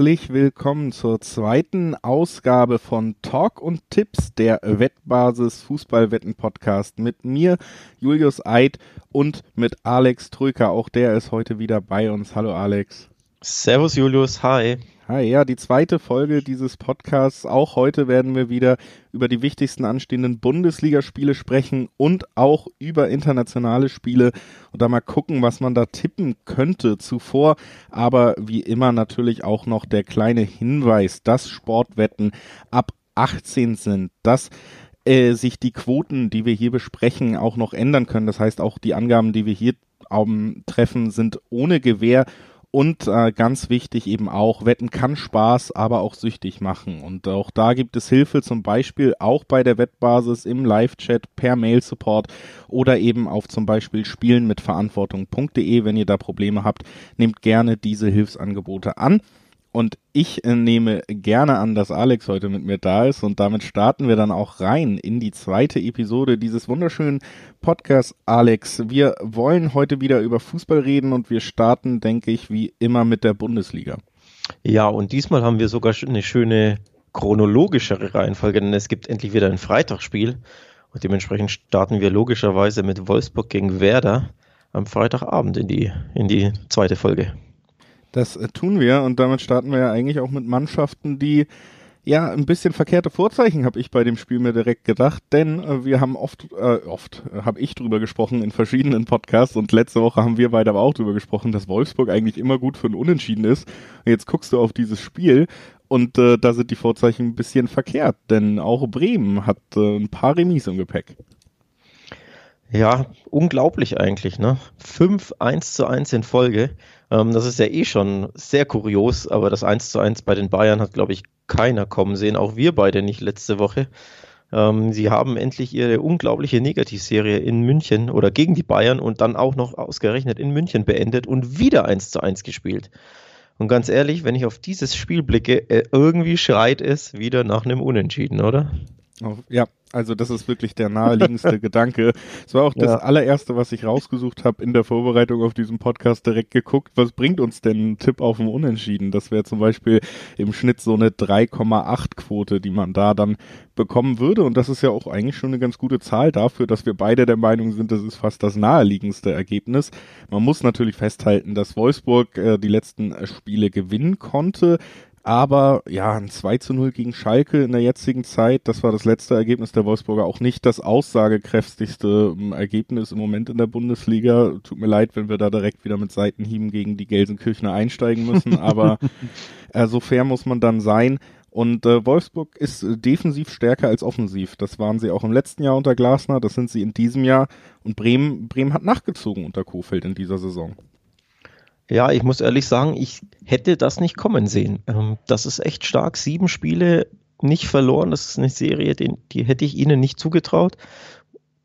herzlich willkommen zur zweiten Ausgabe von Talk und Tipps, der Wettbasis Fußballwetten Podcast mit mir, Julius Eid und mit Alex Trüker. Auch der ist heute wieder bei uns. Hallo Alex. Servus Julius, hi. Hi, ja, die zweite Folge dieses Podcasts. Auch heute werden wir wieder über die wichtigsten anstehenden Bundesligaspiele sprechen und auch über internationale Spiele und da mal gucken, was man da tippen könnte zuvor. Aber wie immer natürlich auch noch der kleine Hinweis, dass Sportwetten ab 18 sind, dass äh, sich die Quoten, die wir hier besprechen, auch noch ändern können. Das heißt, auch die Angaben, die wir hier ähm, treffen, sind ohne Gewähr und äh, ganz wichtig eben auch, Wetten kann Spaß, aber auch süchtig machen. Und auch da gibt es Hilfe, zum Beispiel auch bei der Wettbasis im Live-Chat per Mail-Support oder eben auf zum Beispiel spielen mit Verantwortung.de. Wenn ihr da Probleme habt, nehmt gerne diese Hilfsangebote an. Und ich äh, nehme gerne an, dass Alex heute mit mir da ist und damit starten wir dann auch rein in die zweite Episode dieses wunderschönen Podcasts. Alex, wir wollen heute wieder über Fußball reden und wir starten, denke ich, wie immer mit der Bundesliga. Ja, und diesmal haben wir sogar eine schöne chronologischere Reihenfolge, denn es gibt endlich wieder ein Freitagsspiel und dementsprechend starten wir logischerweise mit Wolfsburg gegen Werder am Freitagabend in die, in die zweite Folge. Das äh, tun wir und damit starten wir ja eigentlich auch mit Mannschaften, die ja ein bisschen verkehrte Vorzeichen habe ich bei dem Spiel mir direkt gedacht, denn äh, wir haben oft, äh, oft äh, habe ich drüber gesprochen in verschiedenen Podcasts und letzte Woche haben wir beide aber auch drüber gesprochen, dass Wolfsburg eigentlich immer gut für ein Unentschieden ist. Und jetzt guckst du auf dieses Spiel und äh, da sind die Vorzeichen ein bisschen verkehrt, denn auch Bremen hat äh, ein paar Remis im Gepäck. Ja, unglaublich eigentlich, ne? 5 1 zu 1 in Folge. Ähm, das ist ja eh schon sehr kurios, aber das 1 zu 1 bei den Bayern hat, glaube ich, keiner kommen sehen, auch wir beide nicht letzte Woche. Ähm, sie haben endlich ihre unglaubliche Negativserie in München oder gegen die Bayern und dann auch noch ausgerechnet in München beendet und wieder 1 zu 1 gespielt. Und ganz ehrlich, wenn ich auf dieses Spiel blicke, äh, irgendwie schreit es wieder nach einem Unentschieden, oder? Ja, also das ist wirklich der naheliegendste Gedanke. Es war auch das ja. allererste, was ich rausgesucht habe in der Vorbereitung auf diesen Podcast direkt geguckt. Was bringt uns denn ein Tipp auf dem Unentschieden? Das wäre zum Beispiel im Schnitt so eine 3,8 Quote, die man da dann bekommen würde. Und das ist ja auch eigentlich schon eine ganz gute Zahl dafür, dass wir beide der Meinung sind, das ist fast das naheliegendste Ergebnis. Man muss natürlich festhalten, dass Wolfsburg äh, die letzten äh, Spiele gewinnen konnte. Aber ja, ein 2 zu 0 gegen Schalke in der jetzigen Zeit, das war das letzte Ergebnis der Wolfsburger. Auch nicht das aussagekräftigste ähm, Ergebnis im Moment in der Bundesliga. Tut mir leid, wenn wir da direkt wieder mit Seitenhieben gegen die Gelsenkirchener einsteigen müssen, aber äh, so fair muss man dann sein. Und äh, Wolfsburg ist äh, defensiv stärker als offensiv. Das waren sie auch im letzten Jahr unter Glasner, das sind sie in diesem Jahr. Und Bremen, Bremen hat nachgezogen unter Kofeld in dieser Saison. Ja, ich muss ehrlich sagen, ich hätte das nicht kommen sehen. Ähm, das ist echt stark. Sieben Spiele nicht verloren. Das ist eine Serie, die, die hätte ich ihnen nicht zugetraut.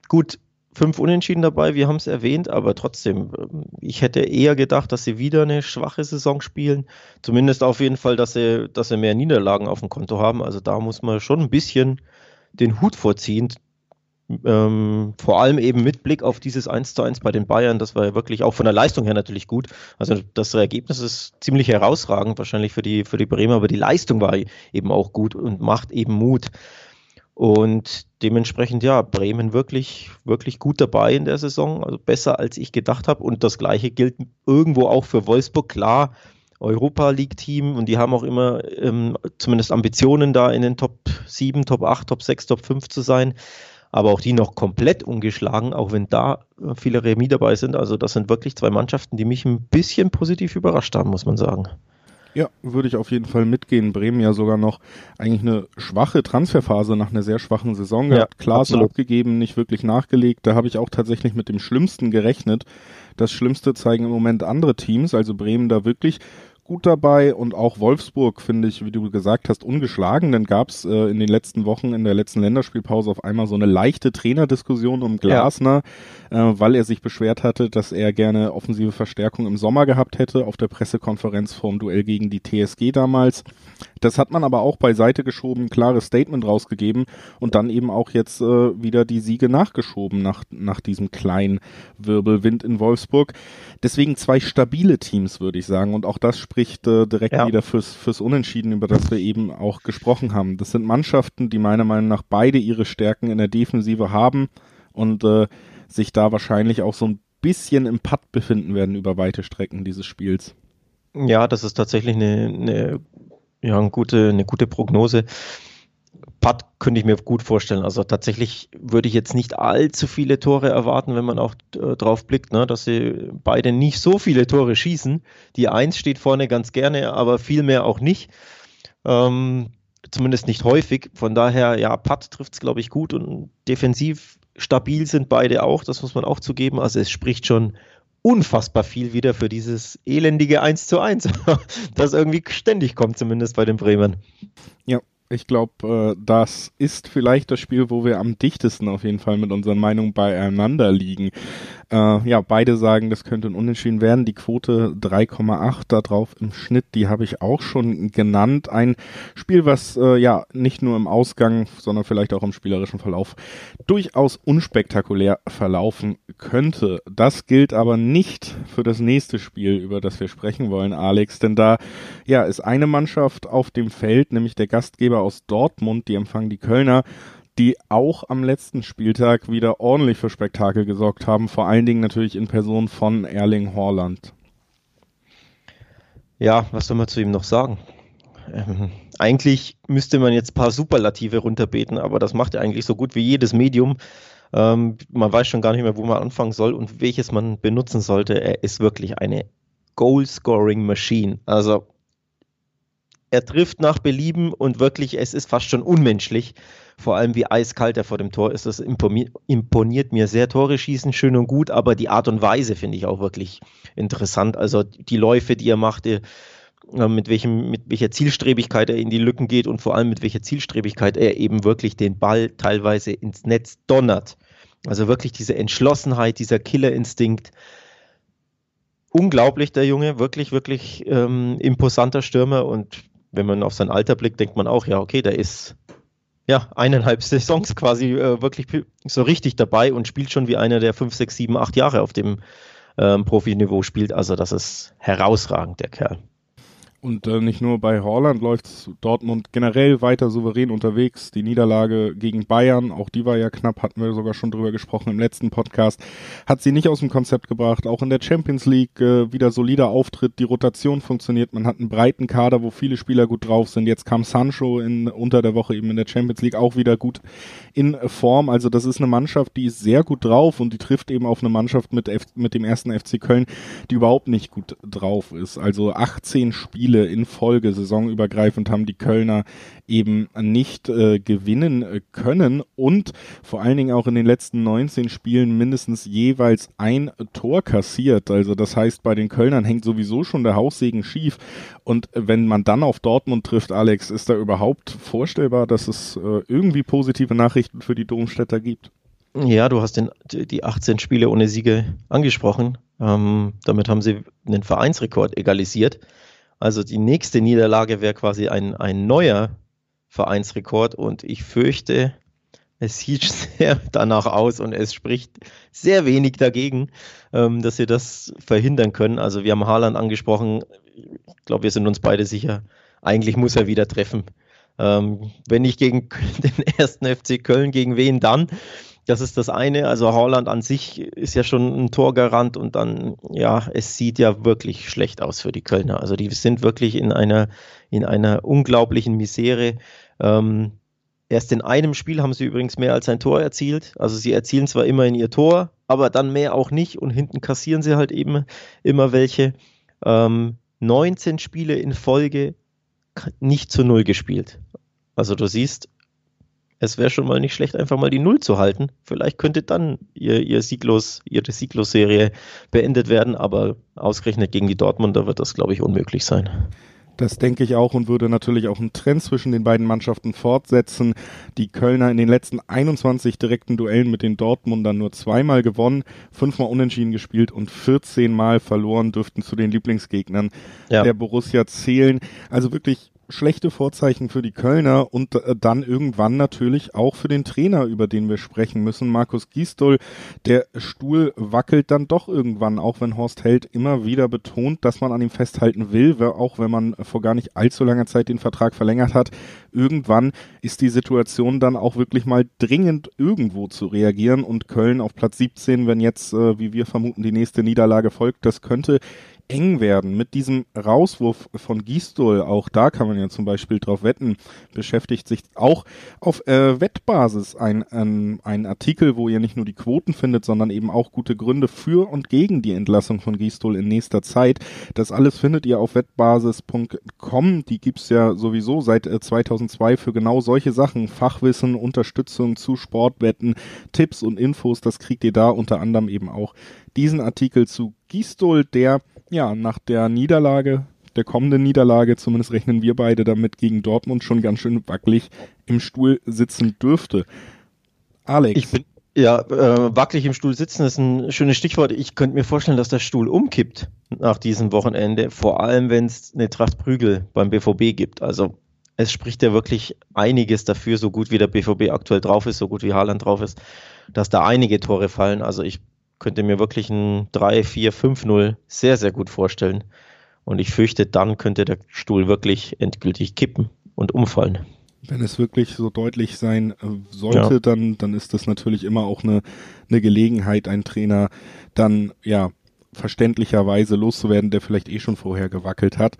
Gut, fünf Unentschieden dabei, wir haben es erwähnt, aber trotzdem, ähm, ich hätte eher gedacht, dass sie wieder eine schwache Saison spielen. Zumindest auf jeden Fall, dass sie, dass sie mehr Niederlagen auf dem Konto haben. Also da muss man schon ein bisschen den Hut vorziehen, ähm, vor allem eben mit Blick auf dieses 1 zu 1 bei den Bayern, das war ja wirklich auch von der Leistung her natürlich gut. Also das Ergebnis ist ziemlich herausragend, wahrscheinlich für die, für die Bremer, aber die Leistung war eben auch gut und macht eben Mut. Und dementsprechend, ja, Bremen wirklich, wirklich gut dabei in der Saison, also besser als ich gedacht habe. Und das Gleiche gilt irgendwo auch für Wolfsburg. Klar, Europa League-Team und die haben auch immer ähm, zumindest Ambitionen, da in den Top 7, Top 8, Top 6, Top 5 zu sein aber auch die noch komplett ungeschlagen, auch wenn da äh, viele Remis dabei sind. Also das sind wirklich zwei Mannschaften, die mich ein bisschen positiv überrascht haben, muss man sagen. Ja, würde ich auf jeden Fall mitgehen. Bremen ja sogar noch eigentlich eine schwache Transferphase nach einer sehr schwachen Saison gehabt. Ja, Klar abgegeben, nicht wirklich nachgelegt. Da habe ich auch tatsächlich mit dem Schlimmsten gerechnet. Das Schlimmste zeigen im Moment andere Teams, also Bremen da wirklich gut dabei und auch Wolfsburg finde ich, wie du gesagt hast, ungeschlagen. Dann gab es äh, in den letzten Wochen in der letzten Länderspielpause auf einmal so eine leichte Trainerdiskussion um Glasner, ja. äh, weil er sich beschwert hatte, dass er gerne offensive Verstärkung im Sommer gehabt hätte auf der Pressekonferenz vorm Duell gegen die TSG damals. Das hat man aber auch beiseite geschoben, klares Statement rausgegeben und dann eben auch jetzt äh, wieder die Siege nachgeschoben nach, nach diesem kleinen Wirbelwind in Wolfsburg. Deswegen zwei stabile Teams, würde ich sagen. Und auch das spricht äh, direkt ja. wieder fürs, fürs Unentschieden, über das wir eben auch gesprochen haben. Das sind Mannschaften, die meiner Meinung nach beide ihre Stärken in der Defensive haben und äh, sich da wahrscheinlich auch so ein bisschen im Putt befinden werden über weite Strecken dieses Spiels. Ja, das ist tatsächlich eine, eine, ja, eine, gute, eine gute Prognose. Putt könnte ich mir gut vorstellen. Also tatsächlich würde ich jetzt nicht allzu viele Tore erwarten, wenn man auch äh, drauf blickt, ne, dass sie beide nicht so viele Tore schießen. Die Eins steht vorne ganz gerne, aber viel mehr auch nicht. Ähm, zumindest nicht häufig. Von daher, ja, Putt trifft es, glaube ich, gut und defensiv stabil sind beide auch, das muss man auch zugeben. Also es spricht schon unfassbar viel wieder für dieses elendige 1 zu 1, das irgendwie ständig kommt, zumindest bei den Bremern. Ja, ich glaube, äh, das ist vielleicht das Spiel, wo wir am dichtesten auf jeden Fall mit unseren Meinungen beieinander liegen. Äh, ja, beide sagen, das könnte ein Unentschieden werden. Die Quote 3,8 da drauf im Schnitt, die habe ich auch schon genannt. Ein Spiel, was äh, ja nicht nur im Ausgang, sondern vielleicht auch im spielerischen Verlauf durchaus unspektakulär verlaufen könnte. Das gilt aber nicht für das nächste Spiel, über das wir sprechen wollen, Alex, denn da ja ist eine Mannschaft auf dem Feld, nämlich der Gastgeber aus Dortmund, die empfangen die Kölner die auch am letzten Spieltag wieder ordentlich für Spektakel gesorgt haben, vor allen Dingen natürlich in Person von Erling Horland. Ja, was soll man zu ihm noch sagen? Ähm, eigentlich müsste man jetzt ein paar Superlative runterbeten, aber das macht er eigentlich so gut wie jedes Medium. Ähm, man weiß schon gar nicht mehr, wo man anfangen soll und welches man benutzen sollte. Er ist wirklich eine Goal-Scoring-Machine. Also er trifft nach Belieben und wirklich, es ist fast schon unmenschlich. Vor allem wie eiskalt er vor dem Tor ist. Das imponiert mir sehr. Tore schießen, schön und gut, aber die Art und Weise finde ich auch wirklich interessant. Also die Läufe, die er machte, äh, mit, welchem, mit welcher Zielstrebigkeit er in die Lücken geht und vor allem mit welcher Zielstrebigkeit er eben wirklich den Ball teilweise ins Netz donnert. Also wirklich diese Entschlossenheit, dieser Killerinstinkt. Unglaublich, der Junge, wirklich, wirklich ähm, imposanter Stürmer und wenn man auf sein Alter blickt, denkt man auch, ja, okay, der ist ja eineinhalb Saisons quasi äh, wirklich so richtig dabei und spielt schon wie einer, der fünf, sechs, sieben, acht Jahre auf dem ähm, Profiniveau spielt. Also das ist herausragend, der Kerl. Und äh, nicht nur bei Holland läuft Dortmund generell weiter souverän unterwegs. Die Niederlage gegen Bayern, auch die war ja knapp, hatten wir sogar schon drüber gesprochen im letzten Podcast, hat sie nicht aus dem Konzept gebracht. Auch in der Champions League äh, wieder solider Auftritt, die Rotation funktioniert. Man hat einen breiten Kader, wo viele Spieler gut drauf sind. Jetzt kam Sancho in, unter der Woche eben in der Champions League auch wieder gut in Form. Also das ist eine Mannschaft, die ist sehr gut drauf und die trifft eben auf eine Mannschaft mit, F mit dem ersten FC Köln, die überhaupt nicht gut drauf ist. Also 18 Spiele Spiele in Folge saisonübergreifend haben die Kölner eben nicht äh, gewinnen äh, können und vor allen Dingen auch in den letzten 19 Spielen mindestens jeweils ein Tor kassiert. Also das heißt, bei den Kölnern hängt sowieso schon der Haussegen schief. Und wenn man dann auf Dortmund trifft, Alex, ist da überhaupt vorstellbar, dass es äh, irgendwie positive Nachrichten für die Domstädter gibt? Ja, du hast den, die 18 Spiele ohne Siege angesprochen. Ähm, damit haben sie einen Vereinsrekord egalisiert. Also die nächste Niederlage wäre quasi ein, ein neuer Vereinsrekord und ich fürchte, es sieht sehr danach aus und es spricht sehr wenig dagegen, ähm, dass sie das verhindern können. Also wir haben Haaland angesprochen. Ich glaube, wir sind uns beide sicher. Eigentlich muss er wieder treffen. Ähm, wenn nicht gegen den ersten FC Köln, gegen wen dann? Das ist das eine. Also Haaland an sich ist ja schon ein Torgarant und dann, ja, es sieht ja wirklich schlecht aus für die Kölner. Also die sind wirklich in einer, in einer unglaublichen Misere. Ähm, erst in einem Spiel haben sie übrigens mehr als ein Tor erzielt. Also sie erzielen zwar immerhin ihr Tor, aber dann mehr auch nicht und hinten kassieren sie halt eben immer welche. Ähm, 19 Spiele in Folge nicht zu Null gespielt. Also du siehst, es wäre schon mal nicht schlecht, einfach mal die Null zu halten. Vielleicht könnte dann ihr, ihr Sieglos, ihre Sieglos-Serie beendet werden, aber ausgerechnet gegen die Dortmunder wird das, glaube ich, unmöglich sein. Das denke ich auch und würde natürlich auch einen Trend zwischen den beiden Mannschaften fortsetzen. Die Kölner in den letzten 21 direkten Duellen mit den Dortmundern nur zweimal gewonnen, fünfmal unentschieden gespielt und 14 Mal verloren dürften zu den Lieblingsgegnern ja. der Borussia zählen. Also wirklich schlechte Vorzeichen für die Kölner und äh, dann irgendwann natürlich auch für den Trainer, über den wir sprechen müssen, Markus Gisdol. Der Stuhl wackelt dann doch irgendwann, auch wenn Horst Held immer wieder betont, dass man an ihm festhalten will, auch wenn man vor gar nicht allzu langer Zeit den Vertrag verlängert hat. Irgendwann ist die Situation dann auch wirklich mal dringend irgendwo zu reagieren und Köln auf Platz 17, wenn jetzt, äh, wie wir vermuten, die nächste Niederlage folgt, das könnte eng werden. Mit diesem Rauswurf von Gistol, auch da kann man ja zum Beispiel drauf wetten, beschäftigt sich auch auf äh, Wettbasis ein, ein, ein Artikel, wo ihr nicht nur die Quoten findet, sondern eben auch gute Gründe für und gegen die Entlassung von Gistol in nächster Zeit. Das alles findet ihr auf wettbasis.com. Die gibt's ja sowieso seit äh, 2002 für genau solche Sachen. Fachwissen, Unterstützung zu Sportwetten, Tipps und Infos, das kriegt ihr da unter anderem eben auch diesen Artikel zu Gistol, der ja, nach der Niederlage, der kommenden Niederlage, zumindest rechnen wir beide damit gegen Dortmund schon ganz schön wackelig im Stuhl sitzen dürfte. Alex. Ich bin, ja, äh, wackelig im Stuhl sitzen ist ein schönes Stichwort. Ich könnte mir vorstellen, dass der Stuhl umkippt nach diesem Wochenende, vor allem wenn es eine Tracht Prügel beim BVB gibt. Also es spricht ja wirklich einiges dafür, so gut wie der BVB aktuell drauf ist, so gut wie Haaland drauf ist, dass da einige Tore fallen. Also ich könnte mir wirklich ein 3, 4, 5-0 sehr, sehr gut vorstellen. Und ich fürchte, dann könnte der Stuhl wirklich endgültig kippen und umfallen. Wenn es wirklich so deutlich sein äh, sollte, ja. dann, dann ist das natürlich immer auch eine, eine Gelegenheit, einen Trainer dann ja verständlicherweise loszuwerden, der vielleicht eh schon vorher gewackelt hat.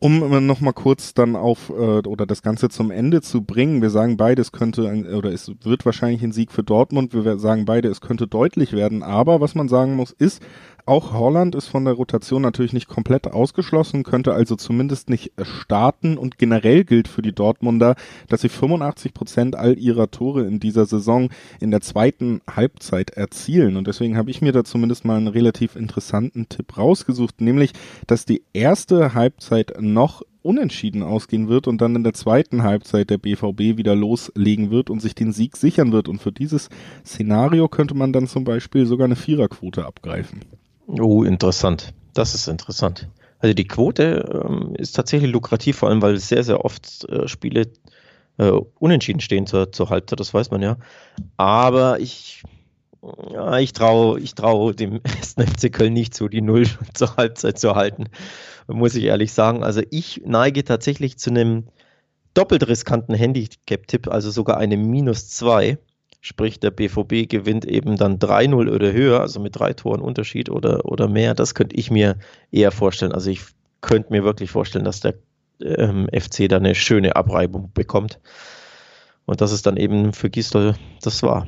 Um nochmal kurz dann auf äh, oder das Ganze zum Ende zu bringen, wir sagen beide, es könnte ein, oder es wird wahrscheinlich ein Sieg für Dortmund, wir sagen beide, es könnte deutlich werden, aber was man sagen muss, ist, auch Holland ist von der Rotation natürlich nicht komplett ausgeschlossen, könnte also zumindest nicht starten und generell gilt für die Dortmunder, dass sie 85 Prozent all ihrer Tore in dieser Saison in der zweiten Halbzeit erzielen und deswegen habe ich mir da zumindest mal einen relativ interessanten Tipp rausgesucht, nämlich, dass die erste Halbzeit noch unentschieden ausgehen wird und dann in der zweiten Halbzeit der BVB wieder loslegen wird und sich den Sieg sichern wird. Und für dieses Szenario könnte man dann zum Beispiel sogar eine Viererquote abgreifen. Oh, interessant. Das ist interessant. Also die Quote ähm, ist tatsächlich lukrativ, vor allem weil sehr, sehr oft äh, Spiele äh, unentschieden stehen zur, zur Halbzeit, das weiß man ja. Aber ich, ja, ich traue ich trau dem 1. FC Köln nicht zu, die Null zur Halbzeit zu halten, muss ich ehrlich sagen. Also ich neige tatsächlich zu einem doppelt riskanten Handicap-Tipp, also sogar einem Minus 2. Sprich, der BVB gewinnt eben dann 3-0 oder höher, also mit drei Toren Unterschied oder, oder mehr. Das könnte ich mir eher vorstellen. Also ich könnte mir wirklich vorstellen, dass der ähm, FC da eine schöne Abreibung bekommt. Und das ist dann eben für Gisdol das war.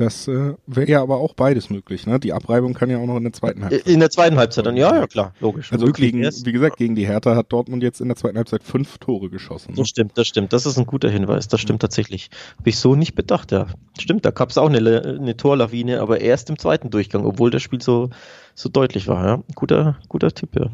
Das äh, wäre ja aber auch beides möglich, ne? Die Abreibung kann ja auch noch in der zweiten Halbzeit. In der zweiten Halbzeit dann, ja, ja, klar, logisch. Also gegen, wie gesagt, gegen die Hertha hat Dortmund jetzt in der zweiten Halbzeit fünf Tore geschossen. Ne? Das stimmt, das stimmt. Das ist ein guter Hinweis. Das stimmt tatsächlich. Habe ich so nicht bedacht, ja. Stimmt, da gab es auch eine, eine Torlawine, aber erst im zweiten Durchgang, obwohl das Spiel so, so deutlich war, ja. Guter, guter Tipp, ja.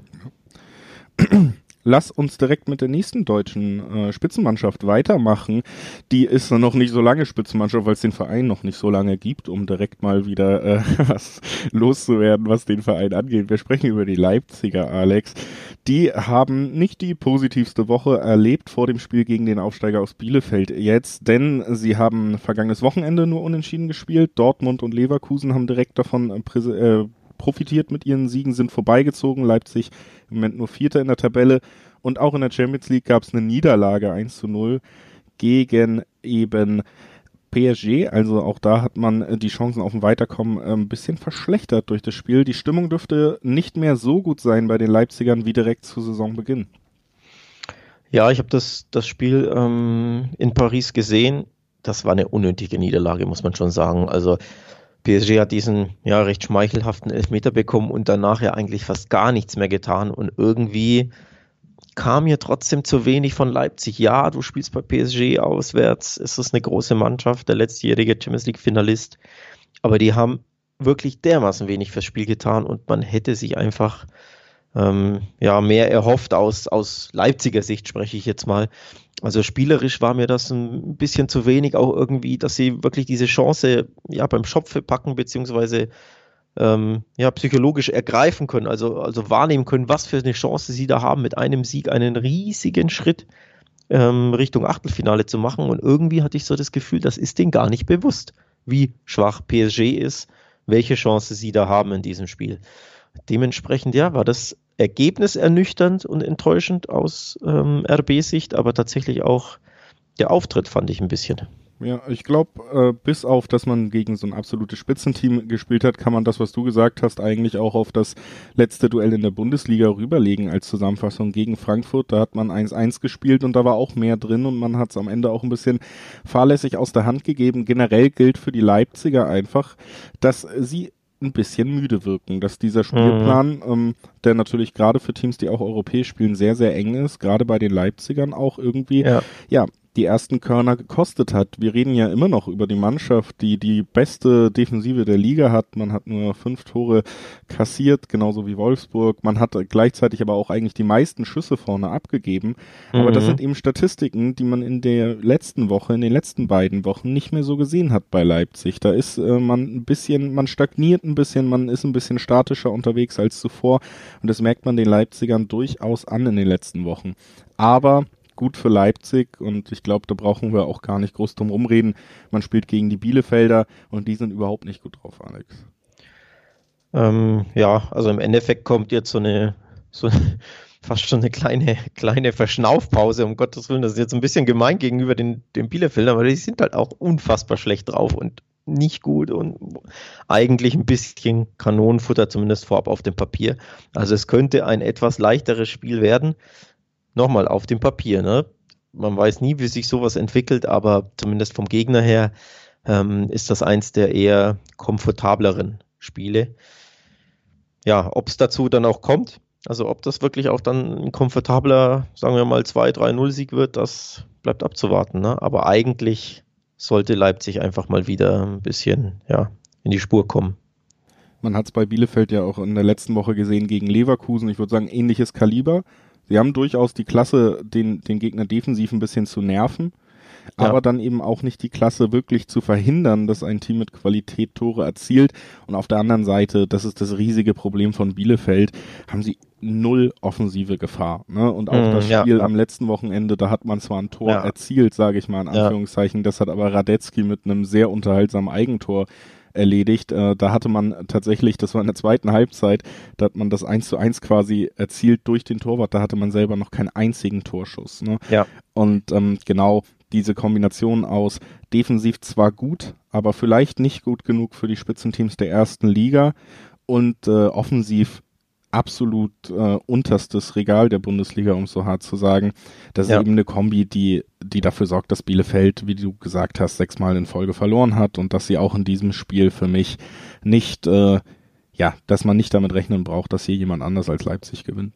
lass uns direkt mit der nächsten deutschen äh, Spitzenmannschaft weitermachen. Die ist noch nicht so lange Spitzenmannschaft, weil es den Verein noch nicht so lange gibt, um direkt mal wieder äh, was loszuwerden, was den Verein angeht. Wir sprechen über die Leipziger, Alex. Die haben nicht die positivste Woche erlebt vor dem Spiel gegen den Aufsteiger aus Bielefeld jetzt, denn sie haben vergangenes Wochenende nur unentschieden gespielt. Dortmund und Leverkusen haben direkt davon äh, äh profitiert mit ihren Siegen, sind vorbeigezogen. Leipzig im Moment nur Vierter in der Tabelle. Und auch in der Champions League gab es eine Niederlage 1 zu 0 gegen eben PSG. Also auch da hat man äh, die Chancen auf ein Weiterkommen äh, ein bisschen verschlechtert durch das Spiel. Die Stimmung dürfte nicht mehr so gut sein bei den Leipzigern wie direkt zu Saisonbeginn. Ja, ich habe das, das Spiel ähm, in Paris gesehen. Das war eine unnötige Niederlage, muss man schon sagen. Also PSG hat diesen ja recht schmeichelhaften Elfmeter bekommen und danach ja eigentlich fast gar nichts mehr getan und irgendwie kam mir trotzdem zu wenig von Leipzig. Ja, du spielst bei PSG auswärts, es ist eine große Mannschaft, der letztjährige Champions League Finalist, aber die haben wirklich dermaßen wenig fürs Spiel getan und man hätte sich einfach ähm, ja, mehr erhofft aus, aus Leipziger Sicht, spreche ich jetzt mal. Also spielerisch war mir das ein bisschen zu wenig, auch irgendwie, dass sie wirklich diese Chance ja beim Schopfe packen, beziehungsweise ähm, ja, psychologisch ergreifen können, also, also wahrnehmen können, was für eine Chance sie da haben, mit einem Sieg einen riesigen Schritt ähm, Richtung Achtelfinale zu machen. Und irgendwie hatte ich so das Gefühl, das ist denen gar nicht bewusst, wie schwach PSG ist, welche Chance sie da haben in diesem Spiel. Dementsprechend, ja, war das Ergebnis ernüchternd und enttäuschend aus ähm, RB-Sicht, aber tatsächlich auch der Auftritt fand ich ein bisschen. Ja, ich glaube, äh, bis auf, dass man gegen so ein absolutes Spitzenteam gespielt hat, kann man das, was du gesagt hast, eigentlich auch auf das letzte Duell in der Bundesliga rüberlegen als Zusammenfassung gegen Frankfurt. Da hat man 1-1 gespielt und da war auch mehr drin und man hat es am Ende auch ein bisschen fahrlässig aus der Hand gegeben. Generell gilt für die Leipziger einfach, dass sie ein bisschen müde wirken, dass dieser Spielplan, mhm. ähm, der natürlich gerade für Teams, die auch europäisch spielen, sehr, sehr eng ist, gerade bei den Leipzigern auch irgendwie, ja, ja die ersten Körner gekostet hat. Wir reden ja immer noch über die Mannschaft, die die beste Defensive der Liga hat. Man hat nur fünf Tore kassiert, genauso wie Wolfsburg. Man hat gleichzeitig aber auch eigentlich die meisten Schüsse vorne abgegeben. Mhm. Aber das mhm. sind eben Statistiken, die man in der letzten Woche, in den letzten beiden Wochen nicht mehr so gesehen hat bei Leipzig. Da ist äh, man ein bisschen, man stagniert ein bisschen, man ist ein bisschen statischer unterwegs als zuvor. Und das merkt man den Leipzigern durchaus an in den letzten Wochen. Aber gut für Leipzig und ich glaube, da brauchen wir auch gar nicht groß drum rumreden. Man spielt gegen die Bielefelder und die sind überhaupt nicht gut drauf, Alex. Ähm, ja, also im Endeffekt kommt jetzt so eine, so fast schon eine kleine, kleine Verschnaufpause, um Gottes Willen. Das ist jetzt ein bisschen gemein gegenüber den, den Bielefeldern, aber die sind halt auch unfassbar schlecht drauf und nicht gut und eigentlich ein bisschen Kanonenfutter, zumindest vorab auf dem Papier. Also es könnte ein etwas leichteres Spiel werden nochmal auf dem Papier, ne? Man weiß nie, wie sich sowas entwickelt, aber zumindest vom Gegner her ähm, ist das eins der eher komfortableren Spiele. Ja, ob es dazu dann auch kommt, also ob das wirklich auch dann ein komfortabler, sagen wir mal 2-3-0-Sieg wird, das bleibt abzuwarten. Ne? Aber eigentlich sollte Leipzig einfach mal wieder ein bisschen ja, in die Spur kommen. Man hat es bei Bielefeld ja auch in der letzten Woche gesehen gegen Leverkusen. Ich würde sagen, ähnliches Kaliber. Sie haben durchaus die Klasse, den, den Gegner defensiv ein bisschen zu nerven, ja. aber dann eben auch nicht die Klasse wirklich zu verhindern, dass ein Team mit Qualität Tore erzielt. Und auf der anderen Seite, das ist das riesige Problem von Bielefeld, haben sie null offensive Gefahr. Ne? Und auch mm, das Spiel ja, am letzten Wochenende, da hat man zwar ein Tor erzielt, sage ich mal in Anführungszeichen, das hat aber Radetzky mit einem sehr unterhaltsamen Eigentor erledigt. Äh, da hatte man tatsächlich, das war in der zweiten Halbzeit, da hat man das 1 zu 1 quasi erzielt durch den Torwart. Da hatte man selber noch keinen einzigen Torschuss. Ne? Ja. Und ähm, genau diese Kombination aus defensiv zwar gut, aber vielleicht nicht gut genug für die Spitzenteams der ersten Liga und äh, offensiv absolut äh, unterstes Regal der Bundesliga, um so hart zu sagen. Das ja. ist eben eine Kombi, die, die dafür sorgt, dass Bielefeld, wie du gesagt hast, sechsmal in Folge verloren hat und dass sie auch in diesem Spiel für mich nicht, äh, ja, dass man nicht damit rechnen braucht, dass hier jemand anders als Leipzig gewinnt.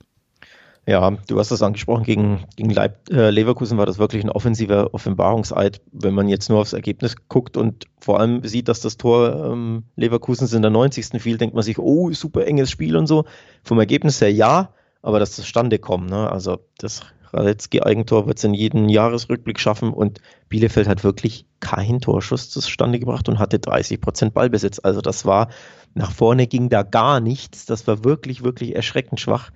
Ja, du hast das angesprochen, gegen, gegen Leib, äh, Leverkusen war das wirklich ein offensiver Offenbarungseid. Wenn man jetzt nur aufs Ergebnis guckt und vor allem sieht, dass das Tor ähm, Leverkusens in der 90. fiel, denkt man sich, oh, super enges Spiel und so. Vom Ergebnis her ja, aber dass das zustande kommt. Ne? Also das Radetzky-Eigentor wird es in jedem Jahresrückblick schaffen und Bielefeld hat wirklich keinen Torschuss zustande gebracht und hatte 30 Prozent Ballbesitz. Also das war, nach vorne ging da gar nichts. Das war wirklich, wirklich erschreckend schwach.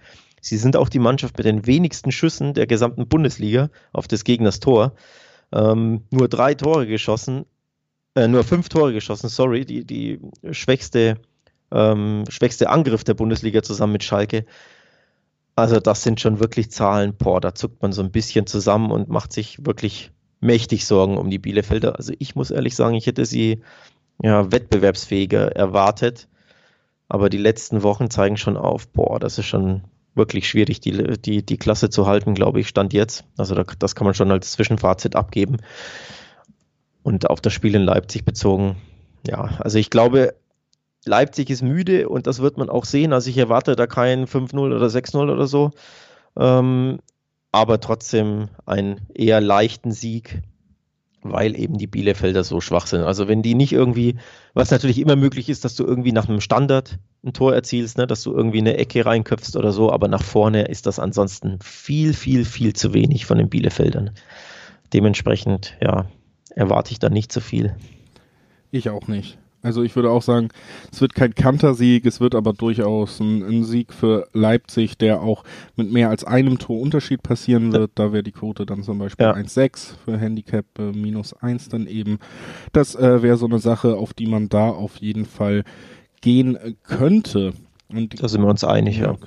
Sie sind auch die Mannschaft mit den wenigsten Schüssen der gesamten Bundesliga auf des Gegners Tor. Ähm, nur drei Tore geschossen, äh, nur fünf Tore geschossen, sorry, die, die schwächste, ähm, schwächste Angriff der Bundesliga zusammen mit Schalke. Also das sind schon wirklich Zahlen, boah, da zuckt man so ein bisschen zusammen und macht sich wirklich mächtig Sorgen um die Bielefelder. Also ich muss ehrlich sagen, ich hätte sie ja, wettbewerbsfähiger erwartet. Aber die letzten Wochen zeigen schon auf, boah, das ist schon wirklich schwierig, die, die, die Klasse zu halten, glaube ich, stand jetzt. Also da, das kann man schon als Zwischenfazit abgeben. Und auf das Spiel in Leipzig bezogen, ja, also ich glaube, Leipzig ist müde und das wird man auch sehen. Also ich erwarte da kein 5-0 oder 6-0 oder so. Ähm, aber trotzdem einen eher leichten Sieg weil eben die Bielefelder so schwach sind. Also wenn die nicht irgendwie, was natürlich immer möglich ist, dass du irgendwie nach einem Standard ein Tor erzielst, ne, dass du irgendwie eine Ecke reinköpfst oder so, aber nach vorne ist das ansonsten viel, viel, viel zu wenig von den Bielefeldern. Dementsprechend, ja, erwarte ich da nicht so viel. Ich auch nicht. Also ich würde auch sagen, es wird kein Kantersieg, es wird aber durchaus ein, ein, Sieg für Leipzig, der auch mit mehr als einem Tor Unterschied passieren wird. Da wäre die Quote dann zum Beispiel ja. 1,6 für Handicap äh, minus 1 dann eben. Das äh, wäre so eine Sache, auf die man da auf jeden Fall gehen könnte. Und da sind wir uns einig, ja. ja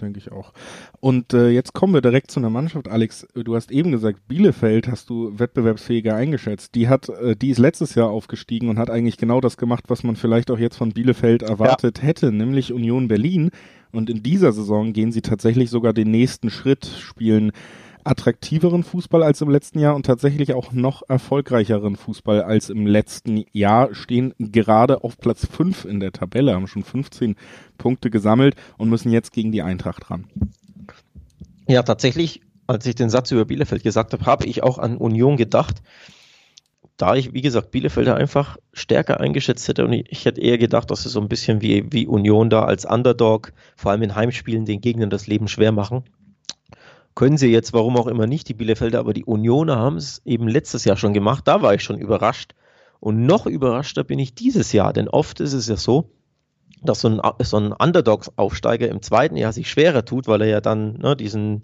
denke ich auch. Und äh, jetzt kommen wir direkt zu einer Mannschaft, Alex. Du hast eben gesagt, Bielefeld hast du wettbewerbsfähiger eingeschätzt. Die hat, äh, die ist letztes Jahr aufgestiegen und hat eigentlich genau das gemacht, was man vielleicht auch jetzt von Bielefeld erwartet ja. hätte, nämlich Union Berlin. Und in dieser Saison gehen sie tatsächlich sogar den nächsten Schritt, spielen attraktiveren Fußball als im letzten Jahr und tatsächlich auch noch erfolgreicheren Fußball als im letzten Jahr, stehen gerade auf Platz 5 in der Tabelle, haben schon 15 Punkte gesammelt und müssen jetzt gegen die Eintracht ran. Ja, tatsächlich, als ich den Satz über Bielefeld gesagt habe, habe ich auch an Union gedacht. Da ich, wie gesagt, Bielefelder einfach stärker eingeschätzt hätte und ich, ich hätte eher gedacht, dass sie so ein bisschen wie, wie Union da als Underdog, vor allem in Heimspielen, den Gegnern das Leben schwer machen können sie jetzt, warum auch immer nicht, die Bielefelder, aber die Unioner haben es eben letztes Jahr schon gemacht. Da war ich schon überrascht. Und noch überraschter bin ich dieses Jahr, denn oft ist es ja so, dass so ein, so ein Underdogs-Aufsteiger im zweiten Jahr sich schwerer tut, weil er ja dann ne, diesen,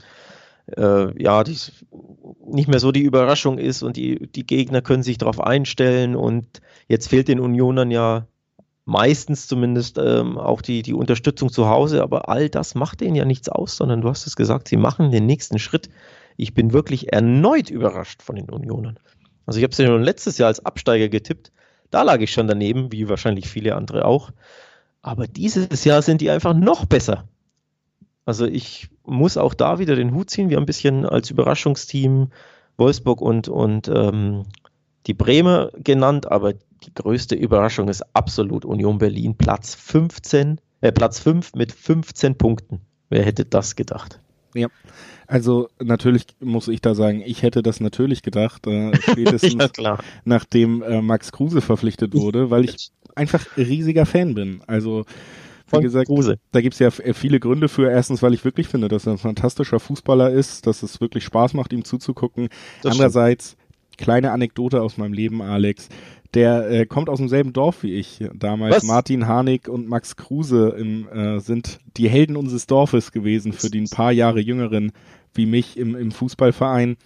äh, ja, dies, nicht mehr so die Überraschung ist und die, die Gegner können sich darauf einstellen und jetzt fehlt den Unionern ja meistens zumindest ähm, auch die, die Unterstützung zu Hause, aber all das macht denen ja nichts aus, sondern du hast es gesagt, sie machen den nächsten Schritt. Ich bin wirklich erneut überrascht von den Unionern. Also ich habe sie ja schon letztes Jahr als Absteiger getippt, da lag ich schon daneben, wie wahrscheinlich viele andere auch. Aber dieses Jahr sind die einfach noch besser. Also ich muss auch da wieder den Hut ziehen. Wir haben ein bisschen als Überraschungsteam Wolfsburg und, und ähm, die Bremer genannt, aber die größte Überraschung ist absolut Union Berlin, Platz 15, äh, Platz 5 mit 15 Punkten. Wer hätte das gedacht? Ja, also natürlich muss ich da sagen, ich hätte das natürlich gedacht, äh, spätestens ja, nachdem äh, Max Kruse verpflichtet wurde, weil ich einfach riesiger Fan bin. Also wie gesagt, Kruse. da gibt's ja viele Gründe für. Erstens, weil ich wirklich finde, dass er ein fantastischer Fußballer ist, dass es wirklich Spaß macht, ihm zuzugucken. Das Andererseits, stimmt. kleine Anekdote aus meinem Leben, Alex der äh, kommt aus demselben Dorf wie ich. Damals Was? Martin Harnik und Max Kruse im, äh, sind die Helden unseres Dorfes gewesen für die ein paar Jahre jüngeren wie mich im, im Fußballverein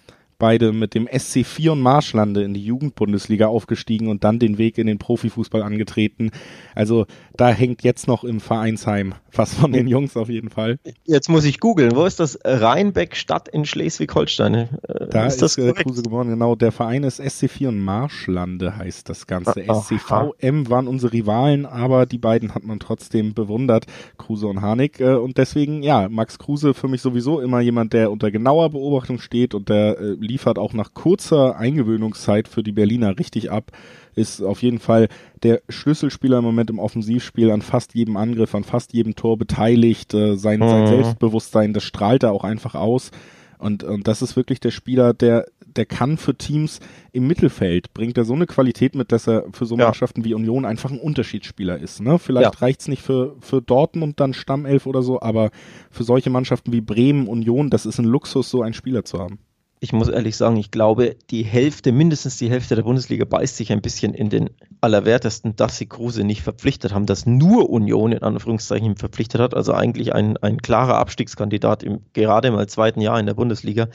beide mit dem SC Vion Marschlande in die Jugendbundesliga aufgestiegen und dann den Weg in den Profifußball angetreten. Also da hängt jetzt noch im Vereinsheim was von den Jungs auf jeden Fall. Jetzt muss ich googeln. Wo ist das Rheinbeck Stadt in Schleswig-Holstein? Äh, da ist, das äh, Kruse geboren. Genau, der Verein ist SC Vion Marschlande heißt das Ganze. Ah, SCVM waren unsere Rivalen, aber die beiden hat man trotzdem bewundert, Kruse und Harnik. Äh, und deswegen, ja, Max Kruse für mich sowieso immer jemand, der unter genauer Beobachtung steht und der liefert auch nach kurzer Eingewöhnungszeit für die Berliner richtig ab. Ist auf jeden Fall der Schlüsselspieler im Moment im Offensivspiel an fast jedem Angriff, an fast jedem Tor beteiligt. Äh, sein, mhm. sein Selbstbewusstsein, das strahlt er auch einfach aus. Und, und das ist wirklich der Spieler, der, der kann für Teams im Mittelfeld, bringt er so eine Qualität mit, dass er für so Mannschaften wie Union einfach ein Unterschiedsspieler ist. Ne? Vielleicht ja. reicht's nicht für, für Dortmund dann Stammelf oder so, aber für solche Mannschaften wie Bremen, Union, das ist ein Luxus, so einen Spieler zu haben ich muss ehrlich sagen, ich glaube, die Hälfte, mindestens die Hälfte der Bundesliga beißt sich ein bisschen in den Allerwertesten, dass sie Kruse nicht verpflichtet haben, dass nur Union in Anführungszeichen verpflichtet hat. Also eigentlich ein, ein klarer Abstiegskandidat im, gerade mal zweiten Jahr in der Bundesliga.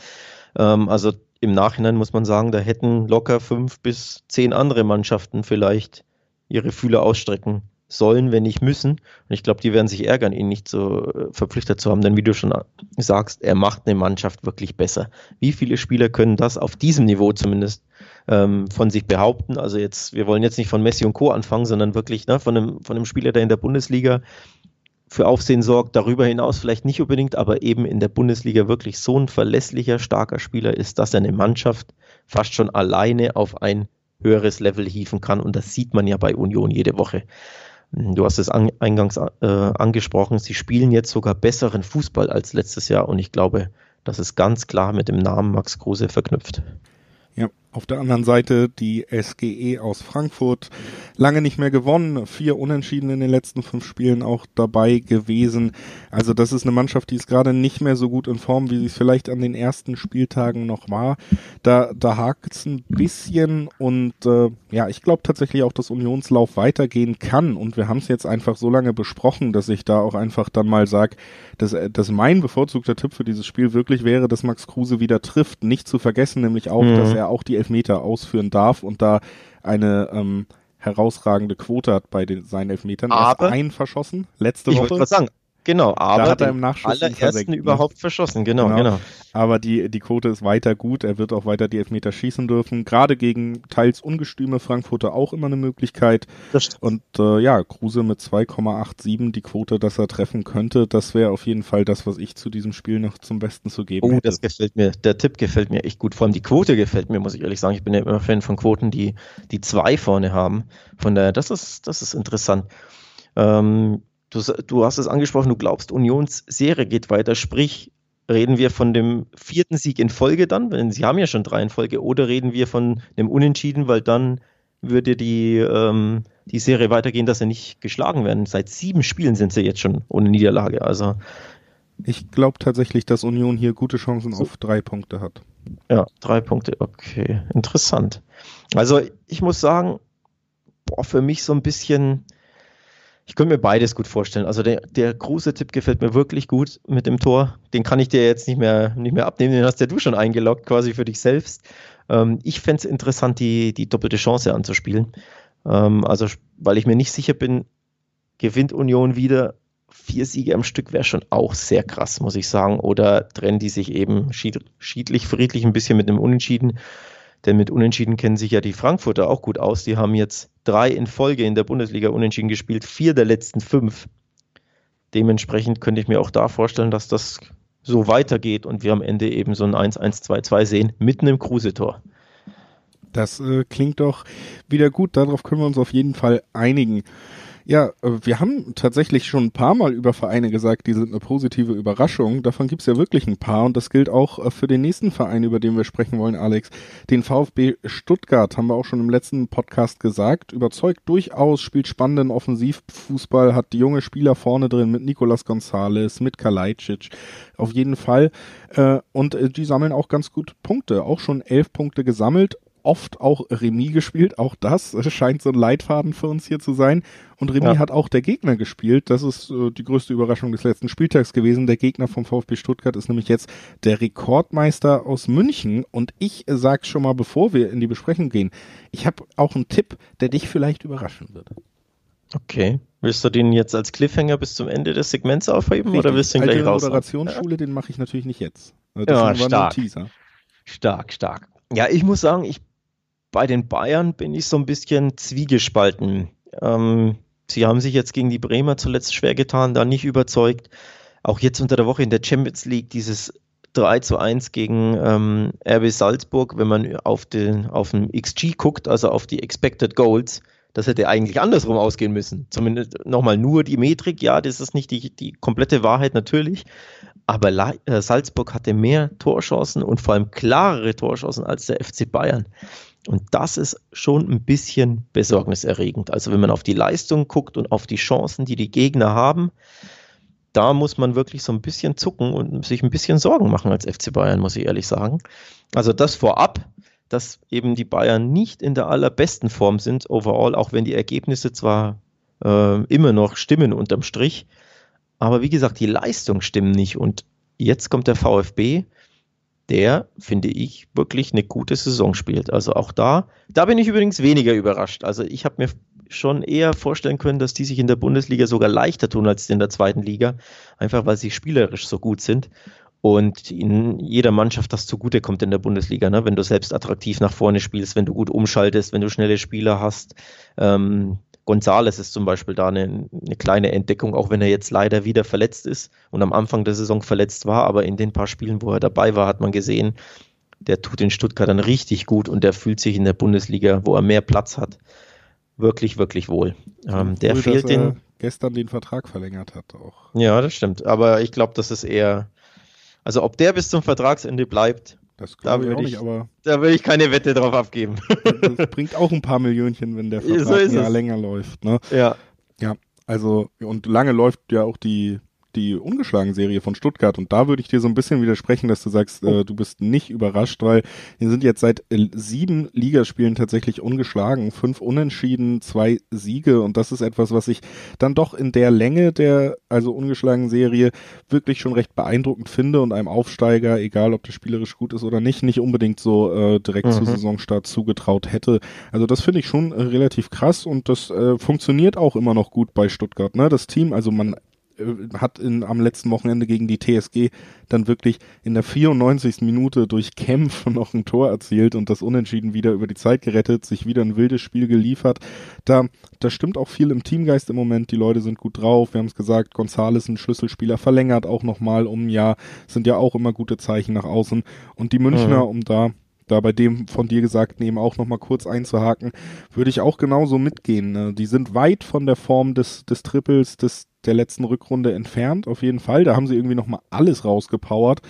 Ähm, also im Nachhinein muss man sagen, da hätten locker fünf bis zehn andere Mannschaften vielleicht ihre Fühler ausstrecken sollen, wenn nicht müssen. Und ich glaube, die werden sich ärgern, ihn nicht so äh, verpflichtet zu haben, denn wie du schon sagst, er macht eine Mannschaft wirklich besser. Wie viele Spieler können das auf diesem Niveau zumindest ähm, von sich behaupten? Also jetzt, wir wollen jetzt nicht von Messi und Co. anfangen, sondern wirklich ne, von, einem, von einem Spieler, der in der Bundesliga für Aufsehen sorgt, darüber hinaus vielleicht nicht unbedingt, aber eben in der Bundesliga wirklich so ein verlässlicher, starker Spieler ist, dass er eine Mannschaft fast schon alleine auf ein höheres Level hieven kann. Und das sieht man ja bei Union jede Woche. Du hast es an, eingangs äh, angesprochen, sie spielen jetzt sogar besseren Fußball als letztes Jahr und ich glaube, das ist ganz klar mit dem Namen Max Kruse verknüpft. Ja, Auf der anderen Seite die SGE aus Frankfurt. Lange nicht mehr gewonnen. Vier Unentschieden in den letzten fünf Spielen auch dabei gewesen. Also das ist eine Mannschaft, die ist gerade nicht mehr so gut in Form, wie sie es vielleicht an den ersten Spieltagen noch war. Da, da hakt es ein bisschen und äh, ja, ich glaube tatsächlich auch, dass Unionslauf weitergehen kann. Und wir haben es jetzt einfach so lange besprochen, dass ich da auch einfach dann mal sage, dass, dass mein bevorzugter Tipp für dieses Spiel wirklich wäre, dass Max Kruse wieder trifft. Nicht zu vergessen, nämlich auch, mhm. dass er auch die Elfmeter ausführen darf und da eine ähm, herausragende Quote hat bei den, seinen Elfmetern. Aber, er ist ein verschossen, letzte ich Woche. Ich sagen, Genau, aber da hat er im Nachschuss allerersten ne? überhaupt verschossen, genau, genau, genau. Aber die, die Quote ist weiter gut, er wird auch weiter die Elfmeter schießen dürfen. Gerade gegen teils ungestüme Frankfurter auch immer eine Möglichkeit. Und äh, ja, Kruse mit 2,87 die Quote, dass er treffen könnte, das wäre auf jeden Fall das, was ich zu diesem Spiel noch zum Besten zu geben oh, hätte. das gefällt mir, der Tipp gefällt mir echt gut. Vor allem die Quote gefällt mir, muss ich ehrlich sagen. Ich bin ja immer Fan von Quoten, die die zwei vorne haben. Von daher, das ist, das ist interessant. Ähm, Du, du hast es angesprochen, du glaubst, Unions Serie geht weiter, sprich, reden wir von dem vierten Sieg in Folge dann, denn sie haben ja schon drei in Folge, oder reden wir von dem Unentschieden, weil dann würde die, ähm, die Serie weitergehen, dass sie nicht geschlagen werden. Seit sieben Spielen sind sie jetzt schon ohne Niederlage. Also ich glaube tatsächlich, dass Union hier gute Chancen so. auf drei Punkte hat. Ja, drei Punkte, okay, interessant. Also ich muss sagen, boah, für mich so ein bisschen ich könnte mir beides gut vorstellen. Also der, der große Tipp gefällt mir wirklich gut mit dem Tor. Den kann ich dir jetzt nicht mehr, nicht mehr abnehmen, den hast ja du schon eingeloggt, quasi für dich selbst. Ähm, ich fände es interessant, die, die doppelte Chance anzuspielen. Ähm, also, weil ich mir nicht sicher bin, gewinnt Union wieder vier Siege am Stück wäre schon auch sehr krass, muss ich sagen. Oder trennen die sich eben schiedlich, friedlich ein bisschen mit einem Unentschieden. Denn mit Unentschieden kennen sich ja die Frankfurter auch gut aus. Die haben jetzt drei in Folge in der Bundesliga Unentschieden gespielt, vier der letzten fünf. Dementsprechend könnte ich mir auch da vorstellen, dass das so weitergeht und wir am Ende eben so ein 1-1-2-2 sehen mit einem Kruse-Tor. Das äh, klingt doch wieder gut. Darauf können wir uns auf jeden Fall einigen. Ja, äh, wir haben tatsächlich schon ein paar Mal über Vereine gesagt, die sind eine positive Überraschung. Davon gibt's ja wirklich ein paar und das gilt auch äh, für den nächsten Verein, über den wir sprechen wollen, Alex. Den VfB Stuttgart haben wir auch schon im letzten Podcast gesagt. Überzeugt durchaus, spielt spannenden Offensivfußball, hat junge Spieler vorne drin mit Nicolas Gonzalez, mit Kalajdzic. Auf jeden Fall. Äh, und die sammeln auch ganz gut Punkte. Auch schon elf Punkte gesammelt oft auch Remis gespielt. Auch das scheint so ein Leitfaden für uns hier zu sein. Und Remis ja. hat auch der Gegner gespielt. Das ist äh, die größte Überraschung des letzten Spieltags gewesen. Der Gegner vom VfB Stuttgart ist nämlich jetzt der Rekordmeister aus München. Und ich äh, sag schon mal, bevor wir in die Besprechung gehen, ich habe auch einen Tipp, der dich vielleicht überraschen wird. Okay. Willst du den jetzt als Cliffhanger bis zum Ende des Segments aufheben Richtig. oder willst du ihn gleich raus? Die Moderationsschule, ja. den mache ich natürlich nicht jetzt. Das ja, stark. Stark, stark. Ja, ich muss sagen, ich bei den Bayern bin ich so ein bisschen zwiegespalten. Ähm, sie haben sich jetzt gegen die Bremer zuletzt schwer getan, da nicht überzeugt. Auch jetzt unter der Woche in der Champions League dieses 3 zu 1 gegen ähm, RB Salzburg, wenn man auf den, auf den XG guckt, also auf die Expected Goals, das hätte eigentlich andersrum ausgehen müssen. Zumindest nochmal nur die Metrik, ja, das ist nicht die, die komplette Wahrheit natürlich, aber äh, Salzburg hatte mehr Torchancen und vor allem klarere Torchancen als der FC Bayern. Und das ist schon ein bisschen besorgniserregend. Also wenn man auf die Leistung guckt und auf die Chancen, die die Gegner haben, da muss man wirklich so ein bisschen zucken und sich ein bisschen Sorgen machen als FC Bayern, muss ich ehrlich sagen. Also das vorab, dass eben die Bayern nicht in der allerbesten Form sind, overall, auch wenn die Ergebnisse zwar äh, immer noch stimmen unterm Strich, aber wie gesagt, die Leistung stimmen nicht. Und jetzt kommt der VfB, der, finde ich, wirklich eine gute Saison spielt. Also auch da, da bin ich übrigens weniger überrascht. Also ich habe mir schon eher vorstellen können, dass die sich in der Bundesliga sogar leichter tun als in der zweiten Liga, einfach weil sie spielerisch so gut sind und in jeder Mannschaft das zugutekommt in der Bundesliga, ne? wenn du selbst attraktiv nach vorne spielst, wenn du gut umschaltest, wenn du schnelle Spieler hast. Ähm, Gonzales ist zum Beispiel da eine, eine, kleine Entdeckung, auch wenn er jetzt leider wieder verletzt ist und am Anfang der Saison verletzt war, aber in den paar Spielen, wo er dabei war, hat man gesehen, der tut in Stuttgart dann richtig gut und der fühlt sich in der Bundesliga, wo er mehr Platz hat, wirklich, wirklich wohl. Ähm, der cool, fehlt den. Gestern den Vertrag verlängert hat auch. Ja, das stimmt. Aber ich glaube, das ist eher, also ob der bis zum Vertragsende bleibt, Das da ich würde nicht, ich, aber da würde ich keine Wette drauf abgeben. das bringt auch ein paar Millionchen, wenn der So Vertrag es. länger läuft. Ne? ja. Also, und lange läuft ja auch die, die ungeschlagen Serie von Stuttgart. Und da würde ich dir so ein bisschen widersprechen, dass du sagst, äh, du bist nicht überrascht, weil wir sind jetzt seit äh, sieben Ligaspielen tatsächlich ungeschlagen, fünf Unentschieden, zwei Siege. Und das ist etwas, was ich dann doch in der Länge der, also ungeschlagen Serie, wirklich schon recht beeindruckend finde und einem Aufsteiger, egal ob der spielerisch gut ist oder nicht, nicht unbedingt so äh, direkt Mhm. zu Saisonstart zugetraut hätte. Also das finde ich schon äh, relativ krass und das äh, funktioniert auch immer noch gut bei Stuttgart. Ne? Das Team, also man hat in, am letzten Wochenende gegen die TSG dann wirklich in der 94. Minute durch Kämpfe noch ein Tor erzielt und das Unentschieden wieder über die Zeit gerettet, sich wieder ein wildes Spiel geliefert. Da, da stimmt auch viel im Teamgeist im Moment. Die Leute sind gut drauf. Wir haben es gesagt, Gonzales, ein Schlüsselspieler, verlängert auch nochmal um ein Jahr. Sind ja auch immer gute Zeichen nach außen. Und die Münchner, Mhm. um da da bei dem von dir gesagten eben auch nochmal kurz einzuhaken, würde ich auch genauso mitgehen. Ne? Die sind weit von der Form des, des Triples des, der letzten Rückrunde entfernt, auf jeden Fall. Da haben sie irgendwie nochmal alles rausgepowert.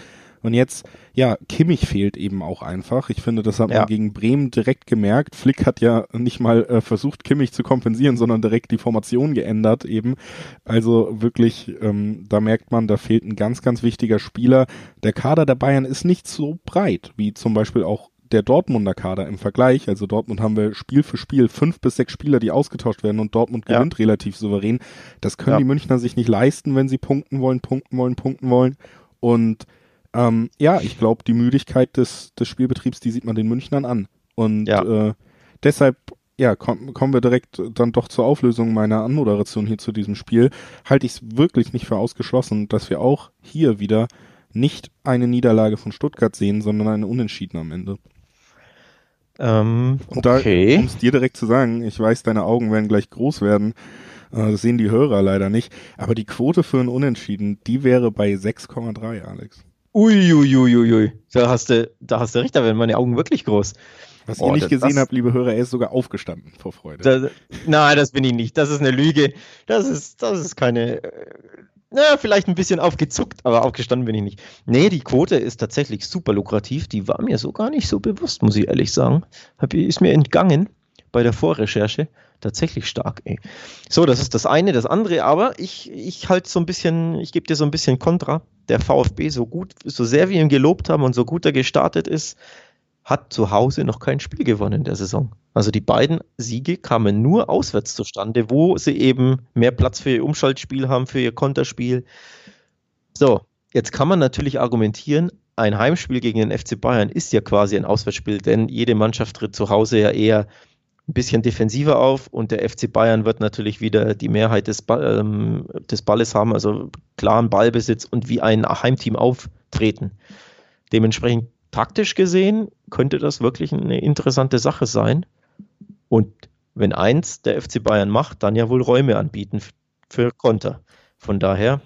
Und jetzt, ja, Kimmich fehlt eben auch einfach. Ich finde, das hat Ja. man gegen Bremen direkt gemerkt. Flick hat ja nicht mal äh, versucht, Kimmich zu kompensieren, sondern direkt die Formation geändert eben. Also wirklich, ähm, da merkt man, da fehlt ein ganz, ganz wichtiger Spieler. Der Kader der Bayern ist nicht so breit, wie zum Beispiel auch der Dortmunder Kader im Vergleich. Also Dortmund haben wir Spiel für Spiel fünf bis sechs Spieler, die ausgetauscht werden und Dortmund Ja. gewinnt relativ souverän. Das können Ja. die Münchner sich nicht leisten, wenn sie punkten wollen, punkten wollen, punkten wollen. Und ähm, ja, ich glaube, die Müdigkeit des, des Spielbetriebs, die sieht man den Münchnern an. Und Ja. äh, deshalb, ja, komm, kommen wir direkt dann doch zur Auflösung meiner Anmoderation hier zu diesem Spiel. Halte ich es wirklich nicht für ausgeschlossen, dass wir auch hier wieder nicht eine Niederlage von Stuttgart sehen, sondern eine Unentschieden am Ende. Ähm, Und da, okay. um es dir direkt zu sagen, ich weiß, deine Augen werden gleich groß werden. Äh, Das sehen die Hörer leider nicht. Aber die Quote für ein Unentschieden, die wäre bei 6,3, Alex. Uiuiuiui. Da hast du, da hast du recht, da werden meine Augen wirklich groß. Was Oh, ihr nicht das- gesehen das- habt, liebe Hörer, er ist sogar aufgestanden vor Freude. Da, nein, das bin ich nicht. Das ist eine Lüge. Das ist, das ist keine. Äh, na, vielleicht ein bisschen aufgezuckt, aber aufgestanden bin ich nicht. Nee, die Quote ist tatsächlich super lukrativ. Die war mir so gar nicht so bewusst, muss ich ehrlich sagen. Hab, ist mir entgangen bei der Vorrecherche. Tatsächlich stark, ey. So, das ist das eine. Das andere, aber ich, ich halt so ein bisschen, ich gebe dir so ein bisschen Kontra. Der VfB, so gut, so sehr wir ihn gelobt haben und so gut er gestartet ist, hat zu Hause noch kein Spiel gewonnen in der Saison. Also die beiden Siege kamen nur auswärts zustande, wo sie eben mehr Platz für ihr Umschaltspiel haben, für ihr Konterspiel. So, jetzt kann man natürlich argumentieren, ein Heimspiel gegen den FC Bayern ist ja quasi ein Auswärtsspiel, denn jede Mannschaft tritt zu Hause ja eher ein bisschen defensiver auf und der FC Bayern wird natürlich wieder die Mehrheit des, Ball, ähm, des Balles haben, also klaren Ballbesitz und wie ein Heimteam auftreten. Dementsprechend taktisch gesehen könnte das wirklich eine interessante Sache sein. Und wenn eins der FC Bayern macht, dann ja wohl Räume anbieten für Konter. Von daher,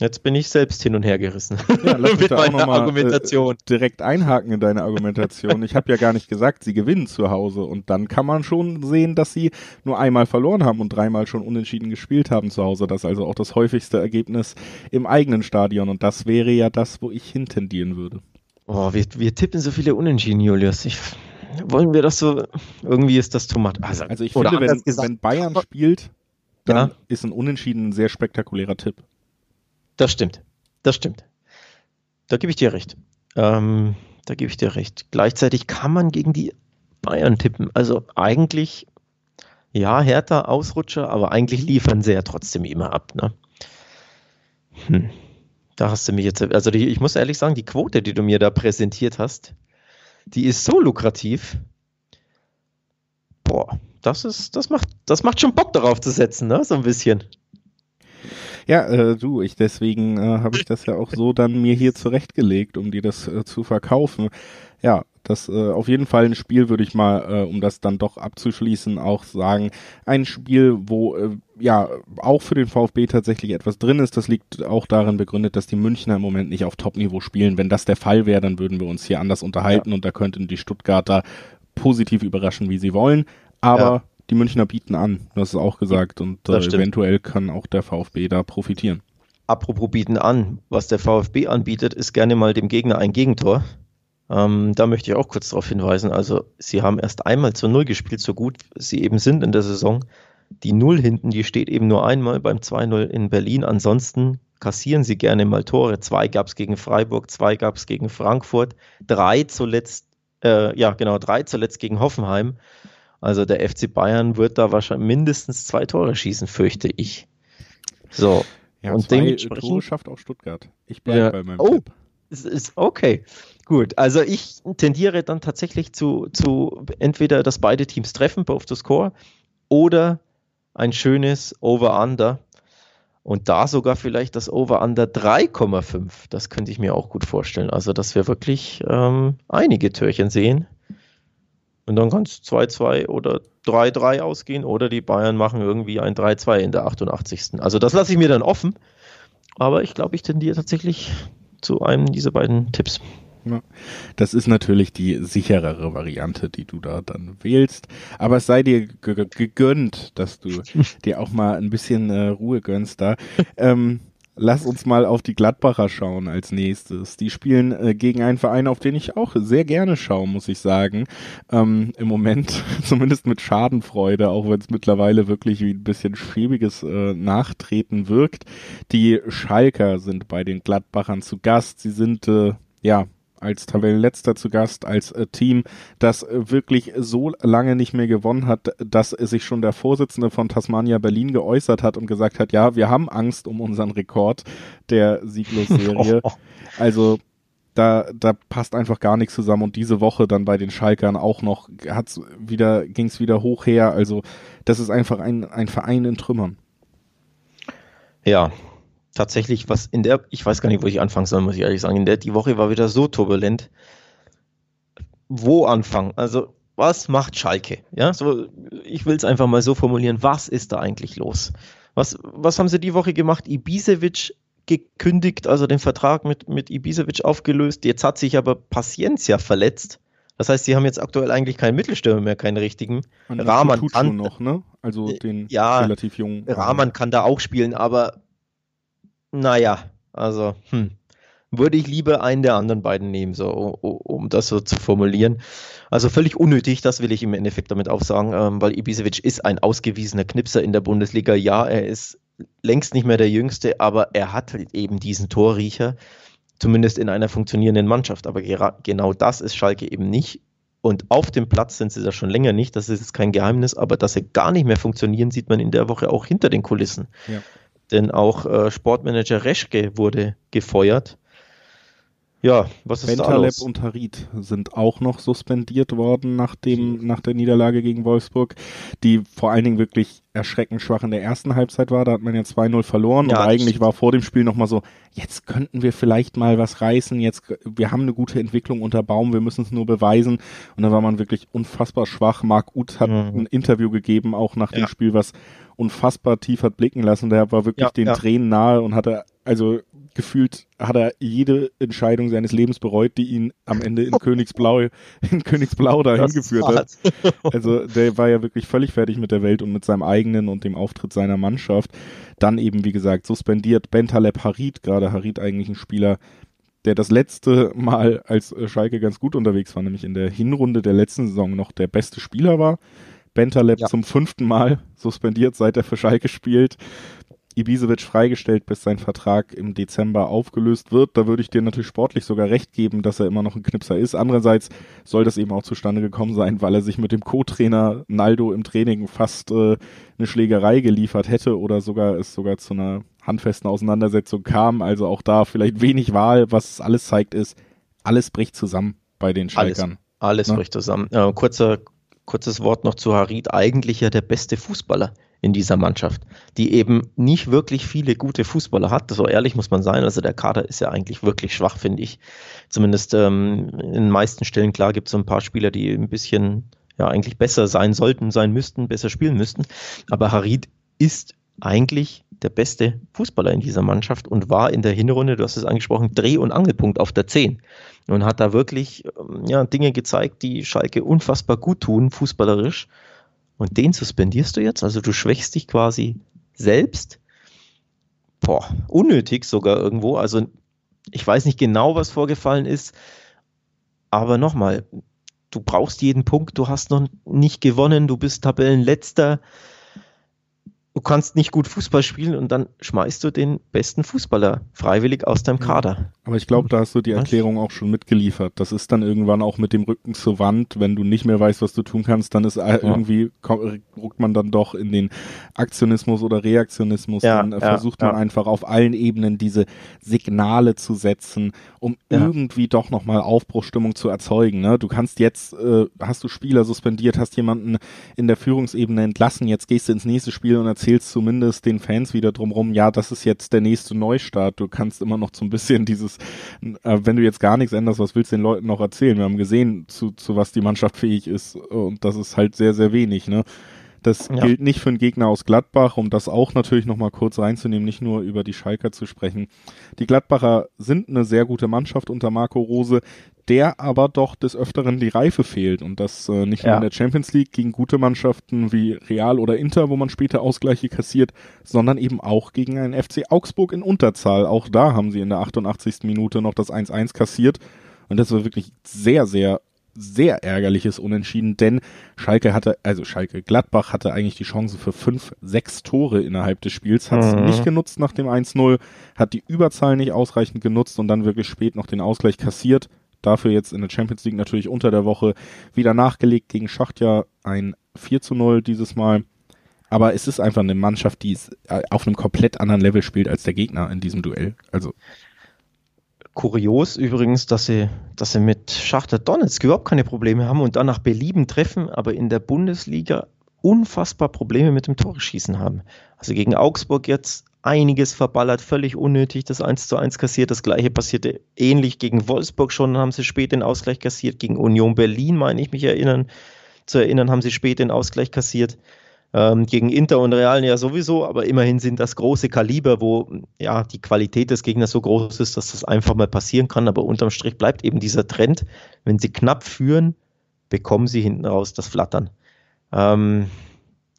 jetzt bin ich selbst hin und her gerissen Ja, lass mich da auch noch mal, Argumentation. direkt einhaken in deine Argumentation. Ich habe ja gar nicht gesagt, sie gewinnen zu Hause. Und dann kann man schon sehen, dass sie nur einmal verloren haben und dreimal schon unentschieden gespielt haben zu Hause. Das ist also auch das häufigste Ergebnis im eigenen Stadion. Und das wäre ja das, wo ich hintendieren würde. Oh, wir, wir tippen so viele Unentschieden, Julius. Ich, wollen wir das so? Irgendwie ist das much. Also, Also ich finde, wenn, wenn Bayern spielt, dann Ja. ist ein Unentschieden ein sehr spektakulärer Tipp. Das stimmt. Das stimmt. Da gebe ich dir recht. Ähm, da gebe ich dir recht. Gleichzeitig kann man gegen die Bayern tippen. Also eigentlich, ja, härter Ausrutscher, aber eigentlich liefern sie ja trotzdem immer ab. Ne? Hm. Da hast du mich jetzt, also die, ich muss ehrlich sagen, die Quote, die du mir da präsentiert hast, die ist so lukrativ. Boah, das ist, das macht, das macht schon Bock darauf zu setzen, ne? So ein bisschen. Ja, äh, du, ich deswegen äh, habe ich das ja auch so dann mir hier zurechtgelegt, um dir das äh, zu verkaufen. Ja, das äh, auf jeden Fall ein Spiel würde ich mal, äh, um das dann doch abzuschließen, auch sagen, ein Spiel, wo äh, ja auch für den VfB tatsächlich etwas drin ist. Das liegt auch darin begründet, dass die Münchner im Moment nicht auf Top-Niveau spielen. Wenn das der Fall wäre, dann würden wir uns hier anders unterhalten und da könnten die Stuttgarter positiv überraschen, wie sie wollen. Aber Ja. Die Münchner bieten an, das ist auch gesagt und äh, eventuell kann auch der VfB da profitieren. Apropos bieten an, was der VfB anbietet, ist gerne mal dem Gegner ein Gegentor. Ähm, da möchte ich auch kurz darauf hinweisen. Also, sie haben erst einmal zur Null gespielt, so gut sie eben sind in der Saison. Die Null hinten, die steht eben nur einmal beim 2-0 in Berlin. Ansonsten kassieren sie gerne mal Tore. Zwei gab es gegen Freiburg, zwei gab es gegen Frankfurt, drei zuletzt, äh, ja genau, drei zuletzt gegen Hoffenheim. Also der FC Bayern wird da wahrscheinlich mindestens zwei Tore schießen, fürchte ich. So. Ja, und dementsprechend Tore schafft auch Stuttgart. Ich bleibe ja. bei meinem oh, Tipp. Ist, ist okay. Gut, also ich tendiere dann tatsächlich zu, zu entweder, dass beide Teams treffen, both to score, oder ein schönes Over-Under. Und da sogar vielleicht das Over-Under 3,5. Das könnte ich mir auch gut vorstellen. Also, dass wir wirklich ähm, einige Türchen sehen. Und dann kann es 2-2 oder 3-3 ausgehen oder die Bayern machen irgendwie ein 3-2 in der 88. Also das lasse ich mir dann offen. Aber ich glaube, ich tendiere tatsächlich zu einem dieser beiden Tipps. Ja, das ist natürlich die sicherere Variante, die du da dann wählst. Aber es sei dir gegönnt, dass du dir auch mal ein bisschen äh, Ruhe gönnst da. Ähm, Lass uns mal auf die Gladbacher schauen als nächstes. Die spielen äh, gegen einen Verein, auf den ich auch sehr gerne schaue, muss ich sagen. Ähm, Im Moment zumindest mit Schadenfreude, auch wenn es mittlerweile wirklich wie ein bisschen schäbiges äh, Nachtreten wirkt. Die Schalker sind bei den Gladbachern zu Gast. Sie sind äh, ja als Tabellenletzter zu Gast, als äh, Team, das äh, wirklich so lange nicht mehr gewonnen hat, dass sich schon der Vorsitzende von Tasmania Berlin geäußert hat und gesagt hat, ja, wir haben Angst um unseren Rekord der Sieglosserie. also da, da passt einfach gar nichts zusammen und diese Woche dann bei den Schalkern auch noch hat's wieder, ging's wieder hoch her. Also das ist einfach ein, ein Verein in Trümmern. Ja, tatsächlich, was in der, ich weiß gar nicht, wo ich anfangen soll, muss ich ehrlich sagen. In der, die Woche war wieder so turbulent. Wo anfangen? Also, was macht Schalke? Ja, so, ich will es einfach mal so formulieren. Was ist da eigentlich los? Was, was haben sie die Woche gemacht? Ibisevic gekündigt, also den Vertrag mit, mit Ibisevic aufgelöst. Jetzt hat sich aber Paciencia verletzt. Das heißt, sie haben jetzt aktuell eigentlich keinen Mittelstürmer mehr, keinen richtigen. Rahman kann noch, ne? Also den ja, relativ jungen. Rahman kann da auch spielen, aber naja, also, hm, würde ich lieber einen der anderen beiden nehmen, so, um, das so zu formulieren. Also völlig unnötig, das will ich im Endeffekt damit auch sagen, ähm, weil Ibisevic ist ein ausgewiesener Knipser in der Bundesliga. Ja, er ist längst nicht mehr der Jüngste, aber er hat halt eben diesen Torriecher, zumindest in einer funktionierenden Mannschaft. Aber genau das ist Schalke eben nicht. Und auf dem Platz sind sie da schon länger nicht, das ist jetzt kein Geheimnis, aber dass sie gar nicht mehr funktionieren, sieht man in der Woche auch hinter den Kulissen. Ja denn auch äh, Sportmanager Reschke wurde gefeuert. Ja, was ist Bentaleb da los? und Harit sind auch noch suspendiert worden nach dem, nach der Niederlage gegen Wolfsburg, die vor allen Dingen wirklich erschreckend schwach in der ersten Halbzeit war. Da hat man ja 2-0 verloren ja, und eigentlich war vor dem Spiel nochmal so, jetzt könnten wir vielleicht mal was reißen, jetzt, wir haben eine gute Entwicklung unter Baum, wir müssen es nur beweisen. Und dann war man wirklich unfassbar schwach. Marc Uth hat mhm. ein Interview gegeben, auch nach ja. dem Spiel, was unfassbar tief hat blicken lassen. Der war wirklich ja, den Tränen nahe und hatte also gefühlt hat er jede Entscheidung seines Lebens bereut, die ihn am Ende in Königsblau, in Königsblau dahin geführt hat. Also der war ja wirklich völlig fertig mit der Welt und mit seinem eigenen und dem Auftritt seiner Mannschaft. Dann eben, wie gesagt, suspendiert Bentaleb Harit, gerade Harit eigentlich ein Spieler, der das letzte Mal als Schalke ganz gut unterwegs war, nämlich in der Hinrunde der letzten Saison noch der beste Spieler war. Bentaleb ja. zum fünften Mal suspendiert, seit er für Schalke spielt. Ibisevic freigestellt, bis sein Vertrag im Dezember aufgelöst wird. Da würde ich dir natürlich sportlich sogar recht geben, dass er immer noch ein Knipser ist. Andererseits soll das eben auch zustande gekommen sein, weil er sich mit dem Co-Trainer Naldo im Training fast äh, eine Schlägerei geliefert hätte oder sogar es sogar zu einer handfesten Auseinandersetzung kam. Also auch da vielleicht wenig Wahl. Was es alles zeigt, ist, alles bricht zusammen bei den Schalkern. Alles, alles ne? bricht zusammen. Äh, kurzer, kurzes Wort noch zu Harid. Eigentlich ja der beste Fußballer in dieser Mannschaft, die eben nicht wirklich viele gute Fußballer hat. So ehrlich muss man sein. Also der Kader ist ja eigentlich wirklich schwach, finde ich. Zumindest ähm, in den meisten Stellen, klar, gibt es so ein paar Spieler, die ein bisschen ja eigentlich besser sein sollten, sein müssten, besser spielen müssten. Aber Harid ist eigentlich der beste Fußballer in dieser Mannschaft und war in der Hinrunde, du hast es angesprochen, Dreh- und Angelpunkt auf der 10 und hat da wirklich ähm, ja, Dinge gezeigt, die Schalke unfassbar gut tun, fußballerisch. Und den suspendierst du jetzt? Also du schwächst dich quasi selbst. Boah, unnötig sogar irgendwo. Also ich weiß nicht genau, was vorgefallen ist, Aber nochmal, du brauchst jeden Punkt, du hast noch nicht gewonnen, du bist Tabellenletzter du kannst nicht gut Fußball spielen und dann schmeißt du den besten Fußballer freiwillig aus deinem Kader. Aber ich glaube, da hast du die Erklärung auch schon mitgeliefert. Das ist dann irgendwann auch mit dem Rücken zur Wand, wenn du nicht mehr weißt, was du tun kannst, dann ist ja. irgendwie, ruckt man dann doch in den Aktionismus oder Reaktionismus. Ja, dann ja, versucht man einfach auf allen Ebenen diese Signale zu setzen, um irgendwie doch nochmal Aufbruchstimmung zu erzeugen. Ne? Du kannst jetzt, äh, hast du Spieler suspendiert, hast jemanden in der Führungsebene entlassen, jetzt gehst du ins nächste Spiel und erzählst erzählst zumindest den Fans wieder drumherum, ja, das ist jetzt der nächste Neustart. Du kannst immer noch so ein bisschen dieses, äh, wenn du jetzt gar nichts änderst, was willst du den Leuten noch erzählen? Wir haben gesehen, zu, zu was die Mannschaft fähig ist und das ist halt sehr, sehr wenig, ne? Das ja. gilt nicht für einen Gegner aus Gladbach, um das auch natürlich nochmal kurz reinzunehmen, nicht nur über die Schalker zu sprechen. Die Gladbacher sind eine sehr gute Mannschaft unter Marco Rose, der aber doch des Öfteren die Reife fehlt und das äh, nicht ja. nur in der Champions League gegen gute Mannschaften wie Real oder Inter, wo man später Ausgleiche kassiert, sondern eben auch gegen einen FC Augsburg in Unterzahl. Auch da haben sie in der 88. Minute noch das 1-1 kassiert und das war wirklich sehr, sehr sehr ärgerliches Unentschieden, denn Schalke hatte, also Schalke Gladbach hatte eigentlich die Chance für fünf, sechs Tore innerhalb des Spiels, hat es mhm. nicht genutzt nach dem 1-0, hat die Überzahl nicht ausreichend genutzt und dann wirklich spät noch den Ausgleich kassiert. Dafür jetzt in der Champions League natürlich unter der Woche wieder nachgelegt gegen Schachtja ein 4 0 dieses Mal. Aber es ist einfach eine Mannschaft, die äh, auf einem komplett anderen Level spielt als der Gegner in diesem Duell. Also Kurios übrigens, dass sie, dass sie mit Schachter Donetsk überhaupt keine Probleme haben und dann nach Belieben treffen, aber in der Bundesliga unfassbar Probleme mit dem Torschießen haben. Also gegen Augsburg jetzt einiges verballert, völlig unnötig, das 1 zu 1 kassiert. Das gleiche passierte ähnlich gegen Wolfsburg schon, haben sie spät den Ausgleich kassiert. Gegen Union Berlin, meine ich mich erinnern, zu erinnern, haben sie spät den Ausgleich kassiert. Ähm, gegen Inter und Real ja sowieso, aber immerhin sind das große Kaliber, wo ja die Qualität des Gegners so groß ist, dass das einfach mal passieren kann. Aber unterm Strich bleibt eben dieser Trend, wenn sie knapp führen, bekommen sie hinten raus das Flattern. Ähm,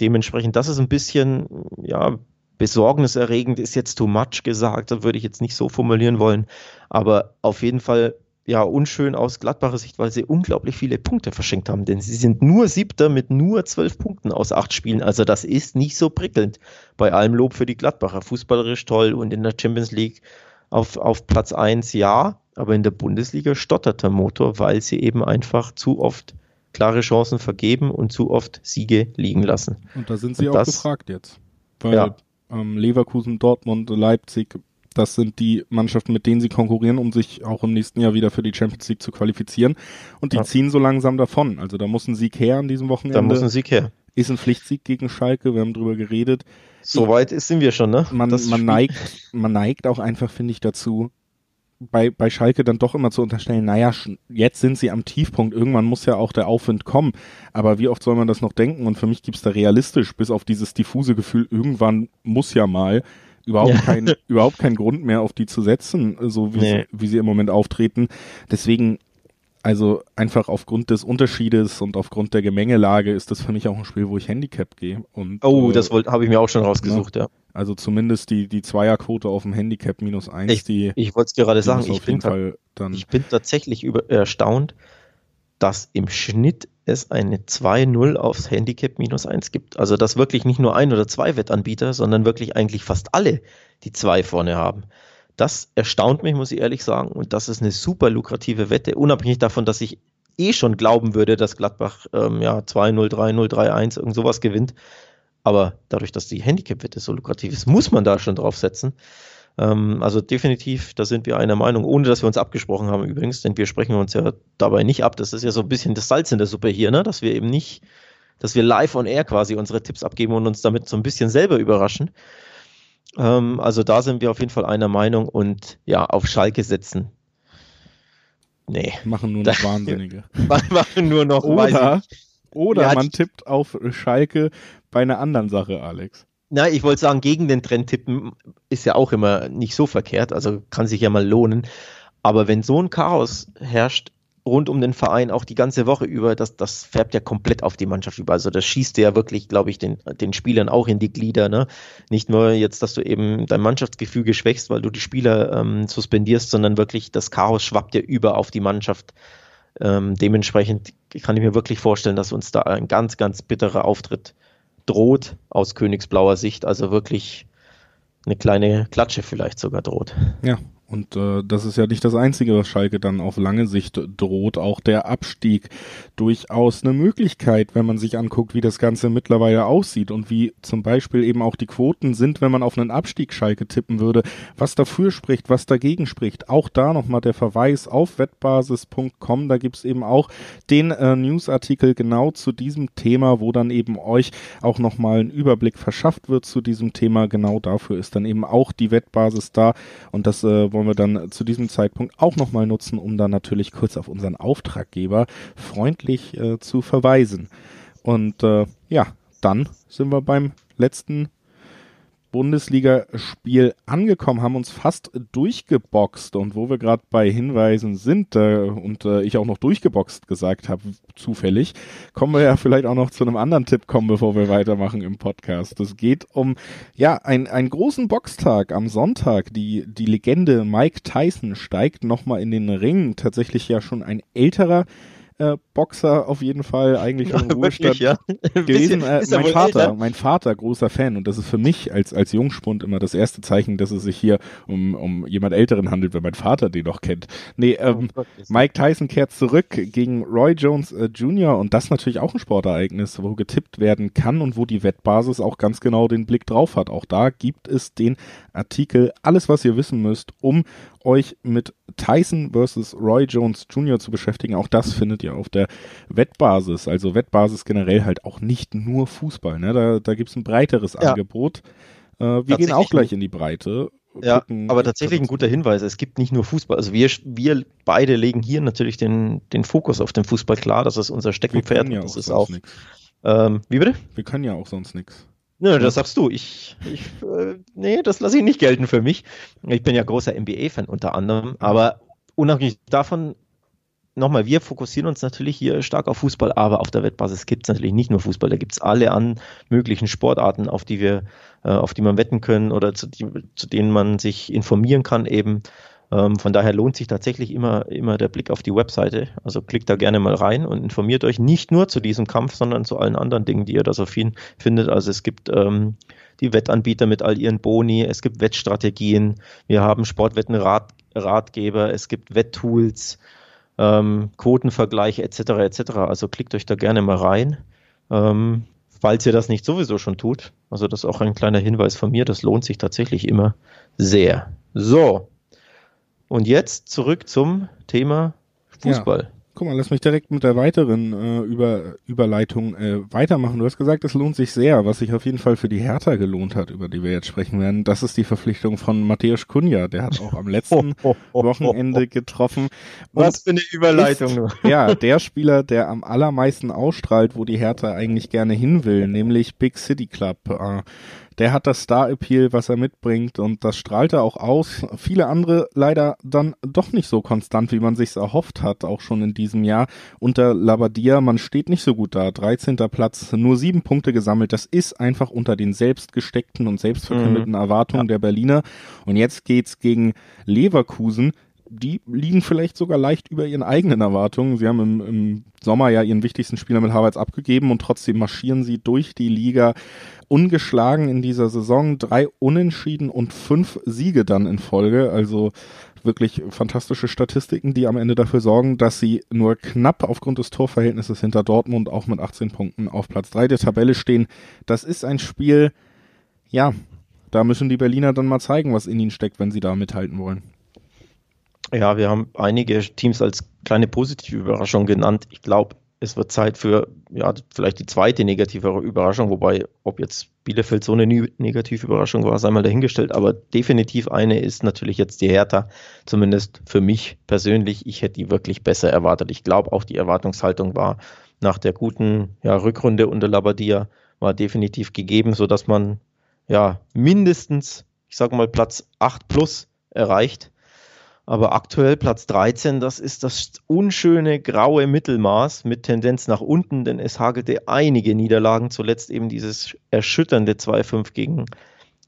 dementsprechend, das ist ein bisschen, ja, besorgniserregend ist jetzt too much gesagt, da würde ich jetzt nicht so formulieren wollen, aber auf jeden Fall ja, unschön aus Gladbacher Sicht, weil sie unglaublich viele Punkte verschenkt haben. Denn sie sind nur Siebter mit nur zwölf Punkten aus acht Spielen. Also das ist nicht so prickelnd. Bei allem Lob für die Gladbacher. Fußballerisch toll und in der Champions League auf, auf Platz eins ja, aber in der Bundesliga stottert der Motor, weil sie eben einfach zu oft klare Chancen vergeben und zu oft Siege liegen lassen. Und da sind sie und auch das, gefragt jetzt. Weil ja. ähm, Leverkusen, Dortmund, Leipzig, das sind die Mannschaften, mit denen sie konkurrieren, um sich auch im nächsten Jahr wieder für die Champions League zu qualifizieren. Und die ja. ziehen so langsam davon. Also da muss ein Sieg her an diesem Wochenende. Da muss ein Sieg her. Ist ein Pflichtsieg gegen Schalke, wir haben drüber geredet. Soweit sind wir schon, ne? Man, man neigt, man neigt auch einfach, finde ich, dazu, bei, bei Schalke dann doch immer zu unterstellen, naja, jetzt sind sie am Tiefpunkt, irgendwann muss ja auch der Aufwind kommen. Aber wie oft soll man das noch denken? Und für mich gibt's da realistisch, bis auf dieses diffuse Gefühl, irgendwann muss ja mal, überhaupt ja. kein überhaupt keinen Grund mehr auf die zu setzen, so wie, nee. sie, wie sie im Moment auftreten. Deswegen also einfach aufgrund des Unterschiedes und aufgrund der Gemengelage ist das für mich auch ein Spiel, wo ich Handicap gehe. Und, oh, äh, das habe ich mir auch schon rausgesucht, ja. ja. Also zumindest die, die Zweierquote auf dem Handicap minus eins. Ich, die, ich wollte es gerade sagen, ich bin, ich bin tatsächlich über, erstaunt, dass im Schnitt es eine 2-0 aufs Handicap minus 1 gibt. Also dass wirklich nicht nur ein oder zwei Wettanbieter, sondern wirklich eigentlich fast alle die zwei vorne haben. Das erstaunt mich, muss ich ehrlich sagen. Und das ist eine super lukrative Wette, unabhängig davon, dass ich eh schon glauben würde, dass Gladbach ähm, ja 2-0, 3-0, 3-1, irgend sowas gewinnt. Aber dadurch, dass die Handicap-Wette so lukrativ ist, muss man da schon drauf setzen. Ähm, also definitiv, da sind wir einer Meinung, ohne dass wir uns abgesprochen haben übrigens, denn wir sprechen uns ja dabei nicht ab. Das ist ja so ein bisschen das Salz in der Suppe hier, ne? dass wir eben nicht, dass wir live on air quasi unsere Tipps abgeben und uns damit so ein bisschen selber überraschen. Ähm, also da sind wir auf jeden Fall einer Meinung und ja, auf Schalke setzen. Nee. Machen nur noch Wahnsinnige. machen nur noch Oder, oder ja, man tippt auf Schalke bei einer anderen Sache, Alex. Na, ich wollte sagen, gegen den Trend tippen ist ja auch immer nicht so verkehrt, also kann sich ja mal lohnen. Aber wenn so ein Chaos herrscht rund um den Verein auch die ganze Woche über, das, das färbt ja komplett auf die Mannschaft über. Also das schießt ja wirklich, glaube ich, den, den Spielern auch in die Glieder. Ne? Nicht nur jetzt, dass du eben dein Mannschaftsgefüge schwächst, weil du die Spieler ähm, suspendierst, sondern wirklich das Chaos schwappt ja über auf die Mannschaft. Ähm, dementsprechend kann ich mir wirklich vorstellen, dass uns da ein ganz, ganz bitterer Auftritt droht aus Königsblauer Sicht. Also wirklich eine kleine Klatsche vielleicht sogar droht. Ja, und äh, das ist ja nicht das Einzige, was Schalke dann auf lange Sicht droht. Auch der Abstieg durchaus eine Möglichkeit, wenn man sich anguckt, wie das Ganze mittlerweile aussieht und wie zum Beispiel eben auch die Quoten sind, wenn man auf einen Abstieg Schalke tippen würde, was dafür spricht, was dagegen spricht. Auch da nochmal der Verweis auf wettbasis.com. Da gibt's eben auch den äh, Newsartikel genau zu diesem Thema, wo dann eben euch auch nochmal ein Überblick verschafft wird zu diesem Thema. Genau dafür ist dann eben auch die Wettbasis da und das äh, wollen wir dann zu diesem Zeitpunkt auch nochmal nutzen, um dann natürlich kurz auf unseren Auftraggeber freundlich äh, zu verweisen. Und äh, ja, dann sind wir beim letzten Bundesligaspiel angekommen, haben uns fast durchgeboxt und wo wir gerade bei Hinweisen sind äh, und äh, ich auch noch durchgeboxt gesagt habe, zufällig, kommen wir ja vielleicht auch noch zu einem anderen Tipp kommen, bevor wir weitermachen im Podcast. Es geht um ja ein, einen großen Boxtag am Sonntag. Die, die Legende Mike Tyson steigt nochmal in den Ring. Tatsächlich ja schon ein älterer äh, Boxer auf jeden Fall, eigentlich schon im Ruhestand ja. gewesen. Äh, mein Vater, älter. mein Vater, großer Fan und das ist für mich als, als Jungspund immer das erste Zeichen, dass es sich hier um, um jemand Älteren handelt, wenn mein Vater den noch kennt. Nee, ähm, oh Mike Tyson kehrt zurück gegen Roy Jones äh, Jr. und das natürlich auch ein Sportereignis, wo getippt werden kann und wo die Wettbasis auch ganz genau den Blick drauf hat. Auch da gibt es den Artikel, alles was ihr wissen müsst, um euch mit Tyson versus Roy Jones Jr. zu beschäftigen. Auch das findet ihr auf der Wettbasis. Also Wettbasis generell halt auch nicht nur Fußball. Ne? Da, da gibt es ein breiteres ja. Angebot. Äh, wir gehen auch gleich in die Breite. Ja, gucken, aber tatsächlich ein guter Hinweis. Es gibt nicht nur Fußball. Also wir, wir beide legen hier natürlich den, den Fokus auf den Fußball klar. Das ist unser Steckenpferd. Ja das ist auch. Ähm, wie bitte? Wir können ja auch sonst nichts. Nö, das sagst du. Ich, ich äh, nee, das lasse ich nicht gelten für mich. Ich bin ja großer NBA-Fan unter anderem, aber unabhängig davon, nochmal, wir fokussieren uns natürlich hier stark auf Fußball, aber auf der Wettbasis gibt es natürlich nicht nur Fußball, da gibt es alle an möglichen Sportarten, auf die wir, äh, auf die man wetten können oder zu, die, zu denen man sich informieren kann eben. Ähm, von daher lohnt sich tatsächlich immer, immer der Blick auf die Webseite. Also klickt da gerne mal rein und informiert euch nicht nur zu diesem Kampf, sondern zu allen anderen Dingen, die ihr da so viel findet. Also es gibt ähm, die Wettanbieter mit all ihren Boni, es gibt Wettstrategien, wir haben Sportwettenratgeber, es gibt Wetttools, ähm, Quotenvergleiche etc. etc. Also klickt euch da gerne mal rein. Ähm, falls ihr das nicht sowieso schon tut. Also das ist auch ein kleiner Hinweis von mir, das lohnt sich tatsächlich immer sehr. So, und jetzt zurück zum Thema Fußball. Ja. Guck mal, lass mich direkt mit der weiteren äh, Über Überleitung äh, weitermachen. Du hast gesagt, es lohnt sich sehr, was sich auf jeden Fall für die Hertha gelohnt hat, über die wir jetzt sprechen werden. Das ist die Verpflichtung von Matthäus Kunja. Der hat auch am letzten Wochenende getroffen. was für eine Überleitung. Ist, ja, der Spieler, der am allermeisten ausstrahlt, wo die Hertha eigentlich gerne hin will, nämlich Big City Club. Äh, der hat das Star-Appeal, was er mitbringt und das strahlt er auch aus. Viele andere leider dann doch nicht so konstant, wie man sich's erhofft hat, auch schon in diesem Jahr. Unter Labadia, man steht nicht so gut da. 13. Platz, nur sieben Punkte gesammelt. Das ist einfach unter den selbstgesteckten und selbstverkündeten mhm. Erwartungen ja. der Berliner. Und jetzt geht's gegen Leverkusen, die liegen vielleicht sogar leicht über ihren eigenen Erwartungen. Sie haben im, im Sommer ja ihren wichtigsten Spieler mit Harvards abgegeben und trotzdem marschieren sie durch die Liga ungeschlagen in dieser Saison. Drei Unentschieden und fünf Siege dann in Folge. Also wirklich fantastische Statistiken, die am Ende dafür sorgen, dass sie nur knapp aufgrund des Torverhältnisses hinter Dortmund auch mit 18 Punkten auf Platz drei der Tabelle stehen. Das ist ein Spiel, ja, da müssen die Berliner dann mal zeigen, was in ihnen steckt, wenn sie da mithalten wollen. Ja, wir haben einige Teams als kleine positive Überraschung genannt. Ich glaube, es wird Zeit für ja, vielleicht die zweite negative Überraschung, wobei, ob jetzt Bielefeld so eine negative Überraschung war, sei mal dahingestellt, aber definitiv eine ist natürlich jetzt die Hertha, zumindest für mich persönlich. Ich hätte die wirklich besser erwartet. Ich glaube auch, die Erwartungshaltung war nach der guten ja, Rückrunde unter Labadia war definitiv gegeben, sodass man ja mindestens, ich sage mal, Platz 8 plus erreicht. Aber aktuell Platz 13, das ist das unschöne graue Mittelmaß mit Tendenz nach unten, denn es hagelte einige Niederlagen, zuletzt eben dieses erschütternde 2-5 gegen,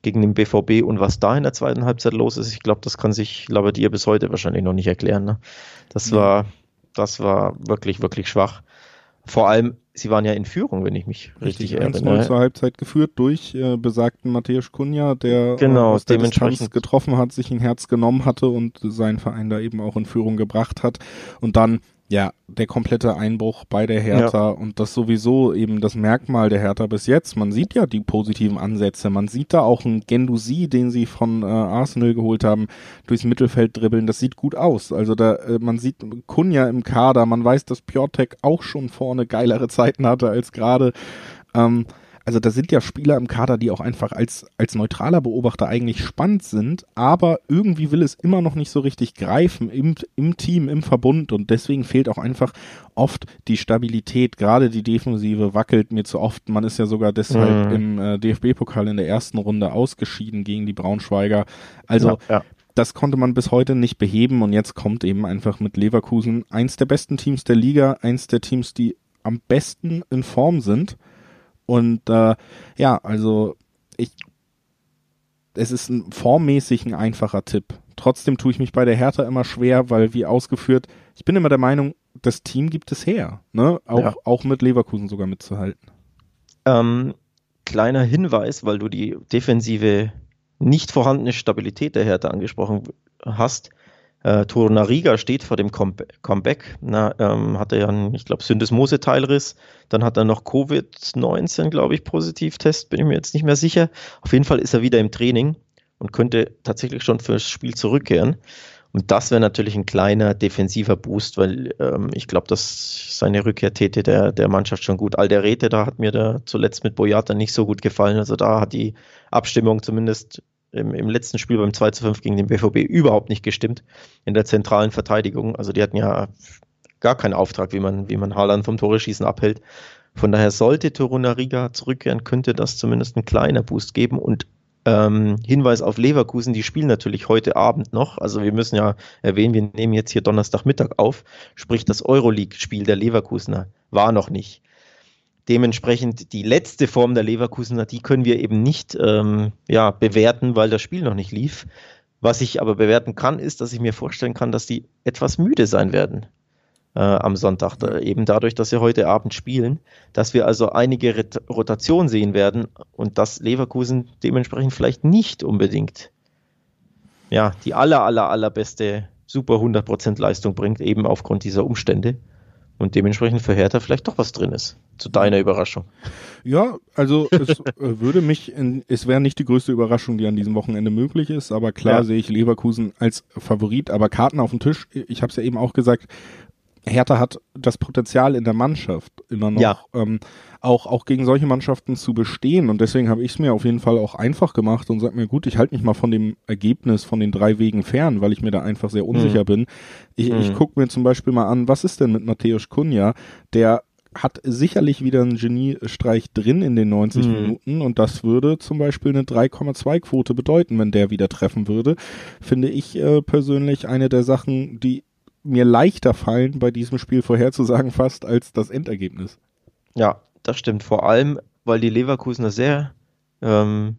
gegen den BVB. Und was da in der zweiten Halbzeit los ist, ich glaube, das kann sich Labadia bis heute wahrscheinlich noch nicht erklären. Ne? Das war das war wirklich, wirklich schwach. Vor allem, sie waren ja in Führung, wenn ich mich richtig, richtig erinnere. 1 zur Halbzeit geführt durch äh, besagten Matthäus Kunja, der genau, äh, aus der Distanz getroffen hat, sich ein Herz genommen hatte und seinen Verein da eben auch in Führung gebracht hat. Und dann ja, der komplette Einbruch bei der Hertha ja. und das sowieso eben das Merkmal der Hertha bis jetzt. Man sieht ja die positiven Ansätze. Man sieht da auch einen Gendusi, den sie von äh, Arsenal geholt haben, durchs Mittelfeld dribbeln. Das sieht gut aus. Also da, äh, man sieht Kunja im Kader. Man weiß, dass Piotek auch schon vorne geilere Zeiten hatte als gerade. Ähm, also da sind ja Spieler im Kader, die auch einfach als, als neutraler Beobachter eigentlich spannend sind, aber irgendwie will es immer noch nicht so richtig greifen im, im Team, im Verbund und deswegen fehlt auch einfach oft die Stabilität. Gerade die Defensive wackelt mir zu oft. Man ist ja sogar deshalb mhm. im äh, DFB-Pokal in der ersten Runde ausgeschieden gegen die Braunschweiger. Also ja, ja das konnte man bis heute nicht beheben und jetzt kommt eben einfach mit Leverkusen eins der besten Teams der Liga, eins der Teams, die am besten in Form sind und äh, ja, also ich, es ist ein formmäßig ein einfacher Tipp. Trotzdem tue ich mich bei der Hertha immer schwer, weil wie ausgeführt, ich bin immer der Meinung, das Team gibt es her, ne? Auch, ja. auch mit Leverkusen sogar mitzuhalten. Ähm, kleiner Hinweis, weil du die defensive nicht vorhandene Stabilität der Hertha angesprochen hast. Äh, Torunariga steht vor dem Come Comeback. Na, ähm, hatte ja einen, ich glaube, Syndesmose-Teilriss. Dann hat er noch Covid-19, glaube ich, Positivtest, bin ich mir jetzt nicht mehr sicher. Auf jeden Fall ist er wieder im Training und könnte tatsächlich schon fürs Spiel zurückkehren. Und das wäre natürlich ein kleiner defensiver Boost, weil ähm, ich glaube, dass seine Rückkehr täte der, der Mannschaft schon gut. Alderete, da hat mir da zuletzt mit Boyata nicht so gut gefallen. Also da hat die Abstimmung zumindest im, im letzten Spiel beim 2 zu 5 gegen den BVB überhaupt nicht gestimmt in der zentralen Verteidigung. Also die hatten ja gar keinen Auftrag, wie man, wie man Haaland vom Tore schießen abhält. Von daher sollte Torunariga zurückkehren, könnte das zumindest ein kleiner Boost geben. Und ähm, Hinweis auf Leverkusen, die spielen natürlich heute Abend noch. Also wir müssen ja erwähnen, wir nehmen jetzt hier Donnerstagmittag auf. Sprich, das Euroleague-Spiel der Leverkusener war noch nicht. Dementsprechend die letzte Form der Leverkusener, die können wir eben nicht ähm, ja, bewerten, weil das Spiel noch nicht lief. Was ich aber bewerten kann, ist, dass ich mir vorstellen kann, dass die etwas müde sein werden äh, am Sonntag, da, eben dadurch, dass sie heute Abend spielen, dass wir also einige Ret Rotation sehen werden und dass Leverkusen dementsprechend vielleicht nicht unbedingt ja, die aller, aller, allerbeste super 100% Leistung bringt, eben aufgrund dieser Umstände und dementsprechend für Hertha vielleicht doch was drin ist. Zu deiner Überraschung. Ja, also es äh, würde mich, in, es wäre nicht die größte Überraschung, die an diesem Wochenende möglich ist, aber klar ja. sehe ich Leverkusen als Favorit, aber Karten auf dem Tisch, ich habe es ja eben auch gesagt, Hertha hat das Potenzial in der Mannschaft immer noch, ja. ähm, auch, auch gegen solche Mannschaften zu bestehen. Und deswegen habe ich es mir auf jeden Fall auch einfach gemacht und sage mir, gut, ich halte mich mal von dem Ergebnis von den drei Wegen fern, weil ich mir da einfach sehr unsicher mhm. bin. Ich, mhm. ich gucke mir zum Beispiel mal an, was ist denn mit Matthäus Kunja, der hat sicherlich wieder einen Geniestreich drin in den 90 mhm. Minuten und das würde zum Beispiel eine 3,2 Quote bedeuten, wenn der wieder treffen würde. Finde ich äh, persönlich eine der Sachen, die mir leichter fallen, bei diesem Spiel vorherzusagen fast, als das Endergebnis. Ja, das stimmt. Vor allem, weil die Leverkusener sehr, ähm,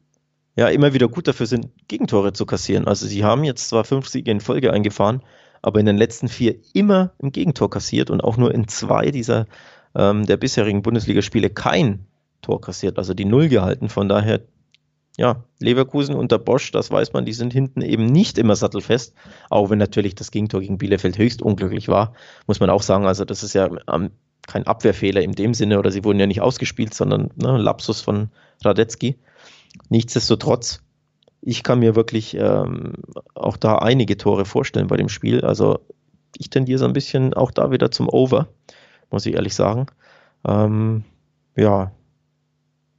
ja, immer wieder gut dafür sind, Gegentore zu kassieren. Also sie haben jetzt zwar fünf Siege in Folge eingefahren, aber in den letzten vier immer im Gegentor kassiert und auch nur in zwei dieser ähm, der bisherigen Bundesligaspiele kein Tor kassiert, also die Null gehalten. Von daher ja, Leverkusen unter Bosch, das weiß man, die sind hinten eben nicht immer sattelfest, auch wenn natürlich das Gegentor gegen Bielefeld höchst unglücklich war, muss man auch sagen. Also das ist ja ähm, kein Abwehrfehler in dem Sinne oder sie wurden ja nicht ausgespielt, sondern ne, Lapsus von Radetzky. Nichtsdestotrotz, ich kann mir wirklich ähm, auch da einige Tore vorstellen bei dem Spiel. Also ich tendiere so ein bisschen auch da wieder zum Over, muss ich ehrlich sagen. Ähm, ja,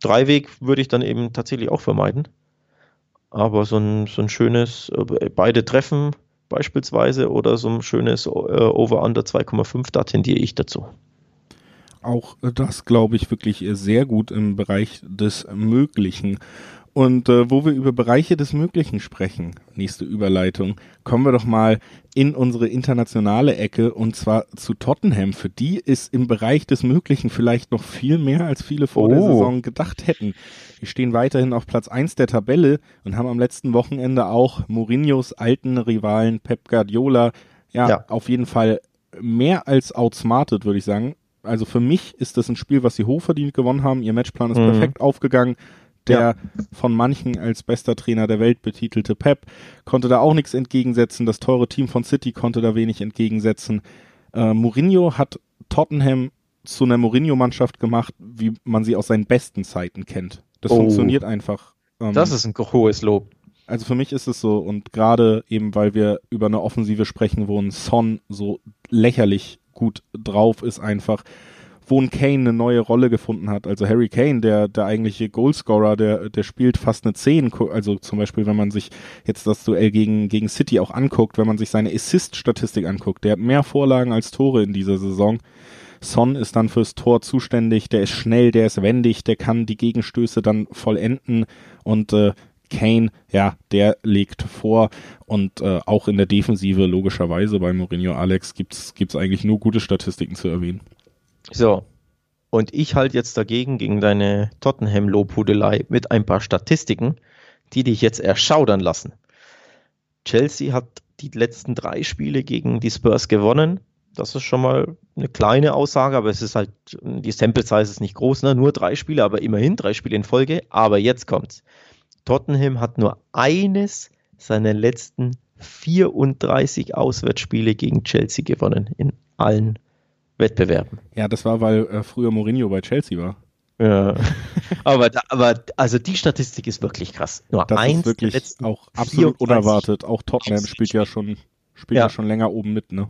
Dreiweg würde ich dann eben tatsächlich auch vermeiden. Aber so ein, so ein schönes, äh, beide treffen beispielsweise oder so ein schönes äh, Over-Under 2,5, da tendiere ich dazu. Auch das glaube ich wirklich sehr gut im Bereich des Möglichen. Und äh, wo wir über Bereiche des Möglichen sprechen, nächste Überleitung, kommen wir doch mal in unsere internationale Ecke und zwar zu Tottenham. Für die ist im Bereich des Möglichen vielleicht noch viel mehr, als viele vor oh. der Saison gedacht hätten. Die stehen weiterhin auf Platz eins der Tabelle und haben am letzten Wochenende auch Mourinhos alten Rivalen Pep Guardiola ja, ja. auf jeden Fall mehr als outsmarted, würde ich sagen. Also für mich ist das ein Spiel, was sie hochverdient gewonnen haben. Ihr Matchplan ist mhm. perfekt aufgegangen. Der ja. von manchen als bester Trainer der Welt betitelte Pep konnte da auch nichts entgegensetzen. Das teure Team von City konnte da wenig entgegensetzen. Äh, Mourinho hat Tottenham zu einer Mourinho-Mannschaft gemacht, wie man sie aus seinen besten Zeiten kennt. Das oh. funktioniert einfach. Ähm, das ist ein hohes Lob. Also für mich ist es so und gerade eben, weil wir über eine Offensive sprechen, wo ein Son so lächerlich gut drauf ist einfach, wo ein Kane eine neue Rolle gefunden hat. Also Harry Kane, der, der eigentliche Goalscorer, der, der spielt fast eine 10. Also zum Beispiel, wenn man sich jetzt das Duell gegen, gegen City auch anguckt, wenn man sich seine Assist-Statistik anguckt, der hat mehr Vorlagen als Tore in dieser Saison. Son ist dann fürs Tor zuständig, der ist schnell, der ist wendig, der kann die Gegenstöße dann vollenden und äh, Kane, ja, der legt vor und äh, auch in der Defensive logischerweise bei Mourinho Alex gibt's gibt's eigentlich nur gute Statistiken zu erwähnen. So. Und ich halte jetzt dagegen gegen deine Tottenham-Lobhudelei mit ein paar Statistiken, die dich jetzt erschaudern lassen. Chelsea hat die letzten drei Spiele gegen die Spurs gewonnen. Das ist schon mal eine kleine Aussage, aber es ist halt, die Sample Size ist nicht groß, ne? nur drei Spiele, aber immerhin drei Spiele in Folge. Aber jetzt kommt's. Tottenham hat nur eines seiner letzten 34 Auswärtsspiele gegen Chelsea gewonnen in allen Wettbewerben. Ja, das war, weil äh, früher Mourinho bei Chelsea war. Ja. aber, aber also die Statistik ist wirklich krass. Nur das eins ist wirklich auch absolut unerwartet. Auch Tottenham spielt ja schon spielt ja. ja. schon länger oben mit, ne?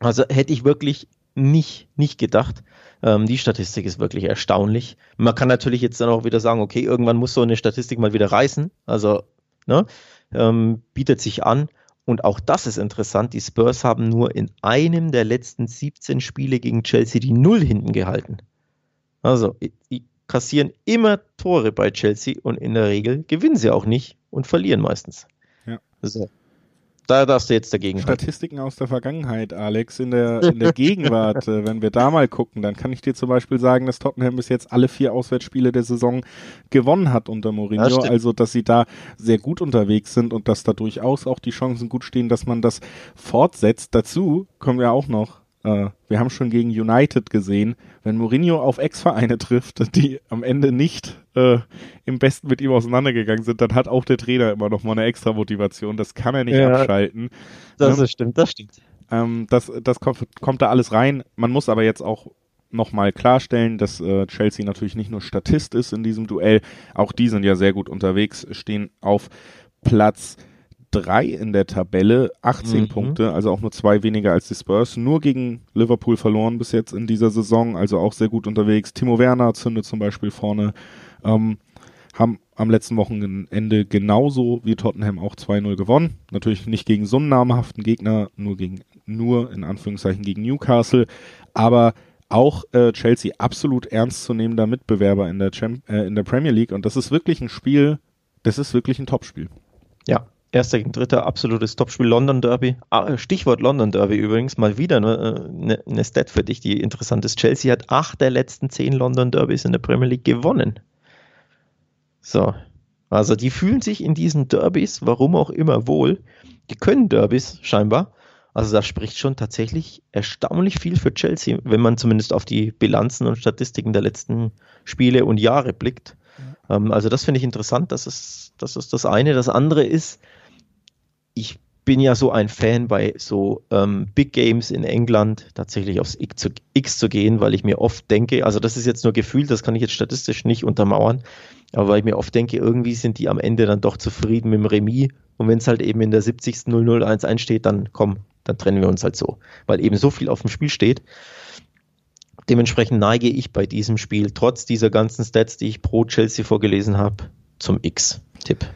Also hätte ich wirklich nicht nicht gedacht. Ähm, die Statistik ist wirklich erstaunlich. Man kann natürlich jetzt dann auch wieder sagen, okay, irgendwann muss so eine Statistik mal wieder reißen. Also ne, ähm, bietet sich an. Und auch das ist interessant. Die Spurs haben nur in einem der letzten 17 Spiele gegen Chelsea die Null hinten gehalten. Also, die kassieren immer Tore bei Chelsea und in der Regel gewinnen sie auch nicht und verlieren meistens. Ja. So. Da darfst du jetzt dagegen. Statistiken aus der Vergangenheit, Alex, in der, in der Gegenwart, äh, wenn wir da mal gucken, dann kann ich dir zum Beispiel sagen, dass Tottenham bis jetzt alle vier Auswärtsspiele der Saison gewonnen hat unter Mourinho. Ja, also, dass sie da sehr gut unterwegs sind und dass da durchaus auch die Chancen gut stehen, dass man das fortsetzt. Dazu kommen wir auch noch äh, wir haben schon gegen United gesehen, wenn Mourinho auf Ex-Vereine trifft, die am Ende nicht äh, im Besten mit ihm auseinandergegangen sind, dann hat auch der Trainer immer noch mal eine extra Motivation. Das kann er nicht ja, abschalten. Das ne? stimmt, das stimmt. Ähm, das das kommt, kommt da alles rein. Man muss aber jetzt auch nochmal klarstellen, dass äh, Chelsea natürlich nicht nur Statist ist in diesem Duell, auch die sind ja sehr gut unterwegs, stehen auf Platz 3 in der Tabelle, 18 mhm. Punkte, also auch nur zwei weniger als die Spurs. Nur gegen Liverpool verloren bis jetzt in dieser Saison, also auch sehr gut unterwegs. Timo Werner zündet zum Beispiel vorne. Ähm, haben am letzten Wochenende genauso wie Tottenham auch 2-0 gewonnen. Natürlich nicht gegen so einen namhaften Gegner, nur gegen, nur in Anführungszeichen gegen Newcastle, aber auch äh, Chelsea absolut ernstzunehmender Mitbewerber in der, Champ äh, in der Premier League und das ist wirklich ein Spiel, das ist wirklich ein Topspiel. Ja, Erster gegen Dritter, absolutes Topspiel, London Derby. Ah, Stichwort London Derby übrigens, mal wieder eine, eine, eine Stat für dich, die interessant ist. Chelsea hat acht der letzten zehn London Derbys in der Premier League gewonnen. So, also die fühlen sich in diesen Derbys, warum auch immer, wohl. Die können Derbys scheinbar. Also das spricht schon tatsächlich erstaunlich viel für Chelsea, wenn man zumindest auf die Bilanzen und Statistiken der letzten Spiele und Jahre blickt. Ähm, also das finde ich interessant. Das ist, das ist das eine. Das andere ist, ich bin ja so ein Fan bei so ähm, Big Games in England tatsächlich aufs X zu, X zu gehen, weil ich mir oft denke, also das ist jetzt nur Gefühl, das kann ich jetzt statistisch nicht untermauern, aber weil ich mir oft denke, irgendwie sind die am Ende dann doch zufrieden mit dem Remis und wenn es halt eben in der 70. 001 einsteht, dann komm, dann trennen wir uns halt so, weil eben so viel auf dem Spiel steht. Dementsprechend neige ich bei diesem Spiel, trotz dieser ganzen Stats, die ich pro Chelsea vorgelesen habe, zum X-Tipp.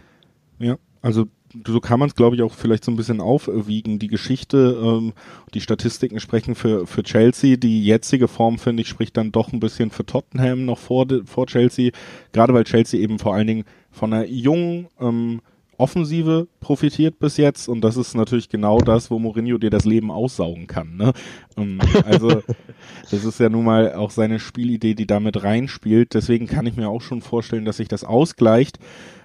Ja, also so kann man es, glaube ich, auch vielleicht so ein bisschen aufwiegen. Die Geschichte, ähm, die Statistiken sprechen für, für Chelsea. Die jetzige Form, finde ich, spricht dann doch ein bisschen für Tottenham noch vor, vor Chelsea. Gerade weil Chelsea eben vor allen Dingen von einer jungen ähm, Offensive profitiert bis jetzt und das ist natürlich genau das, wo Mourinho dir das Leben aussaugen kann. Ne? Ähm, also das ist ja nun mal auch seine Spielidee, die damit reinspielt. Deswegen kann ich mir auch schon vorstellen, dass sich das ausgleicht.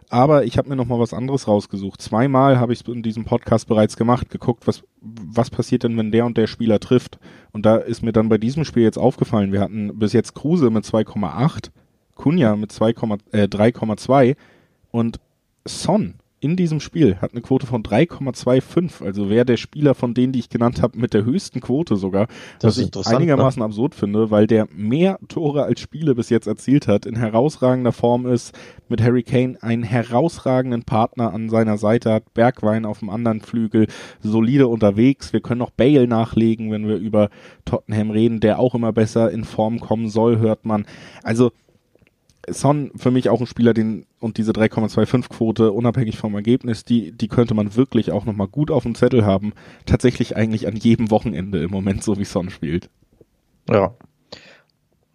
Aber ich habe mir noch mal was anderes rausgesucht. Zweimal habe ich es in diesem Podcast bereits gemacht, geguckt, was, was passiert denn, wenn der und der Spieler trifft. Und da ist mir dann bei diesem Spiel jetzt aufgefallen, wir hatten bis jetzt Kruse mit 2,8, Kunja mit 2, äh, 3,2 und Son in diesem Spiel hat eine Quote von 3,25. Also wäre der Spieler von denen, die ich genannt habe, mit der höchsten Quote sogar. Das was ich ne? einigermaßen ne? absurd finde, weil der mehr Tore als Spiele bis jetzt erzielt hat, in herausragender Form ist, mit Harry Kane einen herausragenden Partner an seiner Seite hat, Bergwein auf dem anderen Flügel, solide unterwegs. Wir können noch Bale nachlegen, wenn wir über Tottenham reden, der auch immer besser in Form kommen soll, hört man. Also Son für mich auch ein Spieler, den und diese 3,25 Quote unabhängig vom Ergebnis, die die könnte man wirklich auch noch mal gut auf dem Zettel haben. Tatsächlich eigentlich an jedem Wochenende im Moment, so wie Son spielt. Ja.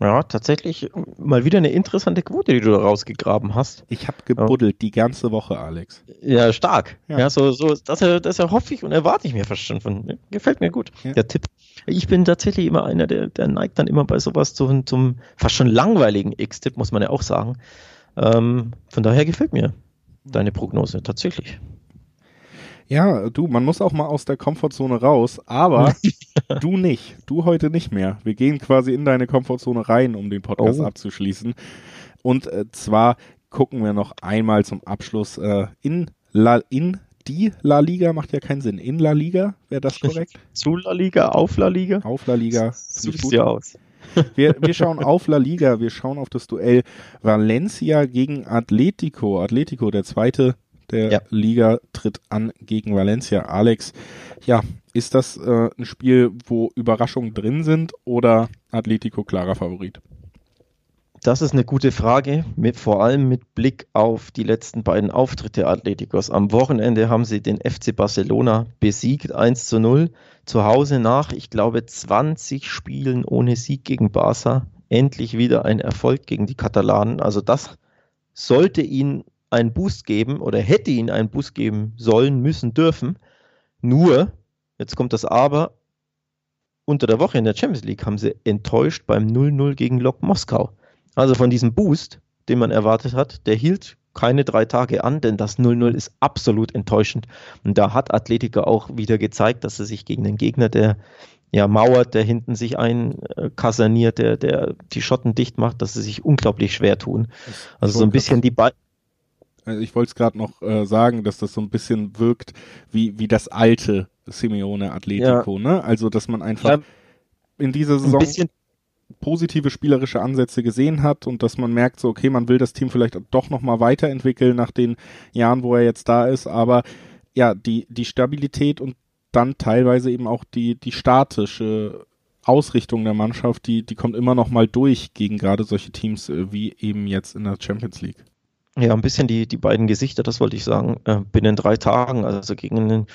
Ja, tatsächlich mal wieder eine interessante Quote, die du da rausgegraben hast. Ich habe gebuddelt ja. die ganze Woche, Alex. Ja, stark. Ja, ja so, so das, das erhoffe ich und erwarte ich mir fast schon von. Gefällt mir gut. Ja. Der Tipp. Ich bin tatsächlich immer einer, der, der neigt dann immer bei sowas zum, zum fast schon langweiligen X-Tipp, muss man ja auch sagen. Ähm, von daher gefällt mir deine Prognose tatsächlich. Ja, du, man muss auch mal aus der Komfortzone raus, aber du nicht. Du heute nicht mehr. Wir gehen quasi in deine Komfortzone rein, um den Podcast oh. abzuschließen. Und äh, zwar gucken wir noch einmal zum Abschluss äh, in La in die La Liga macht ja keinen Sinn. In La Liga, wäre das korrekt? Zu La Liga, auf La Liga? Auf La Liga. Suchst dir aus. Wir, wir schauen auf La Liga, wir schauen auf das Duell Valencia gegen Atletico. Atletico, der zweite der ja. Liga, tritt an gegen Valencia. Alex, ja, ist das äh, ein Spiel, wo Überraschungen drin sind oder Atletico klarer Favorit? Das ist eine gute Frage, mit, vor allem mit Blick auf die letzten beiden Auftritte Atleticos. Am Wochenende haben sie den FC Barcelona besiegt, 1 zu 0. Zu Hause nach, ich glaube, 20 Spielen ohne Sieg gegen Barca. Endlich wieder ein Erfolg gegen die Katalanen. Also das sollte ihnen einen Boost geben oder hätte ihnen einen Boost geben sollen, müssen, dürfen. Nur, jetzt kommt das Aber, unter der Woche in der Champions League haben sie enttäuscht beim 0-0 gegen Lok Moskau. Also von diesem Boost, den man erwartet hat, der hielt keine drei Tage an, denn das 0-0 ist absolut enttäuschend. Und da hat Atletico auch wieder gezeigt, dass sie sich gegen den Gegner, der ja mauert, der hinten sich einkaserniert, der, der die Schotten dicht macht, dass sie sich unglaublich schwer tun. Also so ein bisschen die beiden. Also ich wollte es gerade noch äh, sagen, dass das so ein bisschen wirkt wie, wie das alte Simeone Atletico, ja. ne? Also, dass man einfach ja, in dieser Saison ein positive spielerische Ansätze gesehen hat und dass man merkt, so okay, man will das Team vielleicht doch nochmal weiterentwickeln nach den Jahren, wo er jetzt da ist, aber ja, die, die Stabilität und dann teilweise eben auch die, die statische Ausrichtung der Mannschaft, die, die kommt immer noch mal durch gegen gerade solche Teams äh, wie eben jetzt in der Champions League. Ja, ein bisschen die, die beiden Gesichter, das wollte ich sagen, äh, binnen drei Tagen, also gegen einen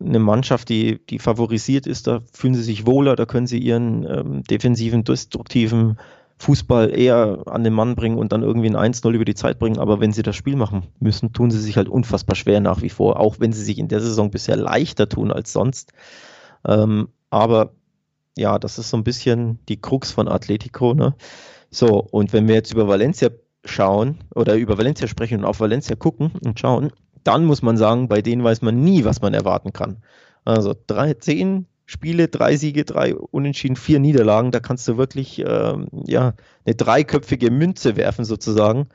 eine Mannschaft, die, die favorisiert ist, da fühlen sie sich wohler, da können sie ihren ähm, defensiven, destruktiven Fußball eher an den Mann bringen und dann irgendwie ein 1-0 über die Zeit bringen. Aber wenn sie das Spiel machen müssen, tun sie sich halt unfassbar schwer nach wie vor, auch wenn sie sich in der Saison bisher leichter tun als sonst. Ähm, aber ja, das ist so ein bisschen die Krux von Atletico. Ne? So, und wenn wir jetzt über Valencia schauen oder über Valencia sprechen und auf Valencia gucken und schauen, dann muss man sagen, bei denen weiß man nie, was man erwarten kann. Also drei, zehn Spiele, drei Siege, drei Unentschieden, vier Niederlagen, da kannst du wirklich ähm, ja, eine dreiköpfige Münze werfen sozusagen.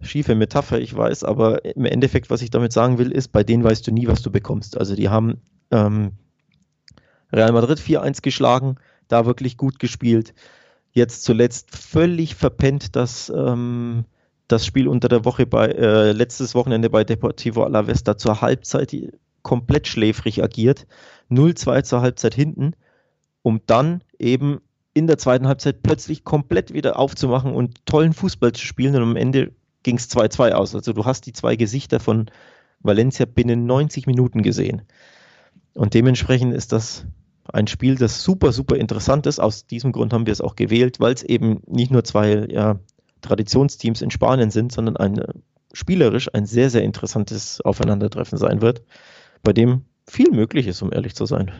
Schiefe Metapher, ich weiß, aber im Endeffekt, was ich damit sagen will, ist, bei denen weißt du nie, was du bekommst. Also die haben ähm, Real Madrid 4-1 geschlagen, da wirklich gut gespielt. Jetzt zuletzt völlig verpennt, dass ähm, das Spiel unter der Woche bei äh, letztes Wochenende bei Deportivo Alavesta zur Halbzeit komplett schläfrig agiert. 0-2 zur Halbzeit hinten, um dann eben in der zweiten Halbzeit plötzlich komplett wieder aufzumachen und tollen Fußball zu spielen und am Ende ging es 2-2 aus. Also du hast die zwei Gesichter von Valencia binnen 90 Minuten gesehen. Und dementsprechend ist das ein Spiel, das super, super interessant ist. Aus diesem Grund haben wir es auch gewählt, weil es eben nicht nur zwei ja, Traditionsteams in Spanien sind, sondern ein äh, spielerisch ein sehr, sehr interessantes Aufeinandertreffen sein wird, bei dem viel möglich ist, um ehrlich zu sein.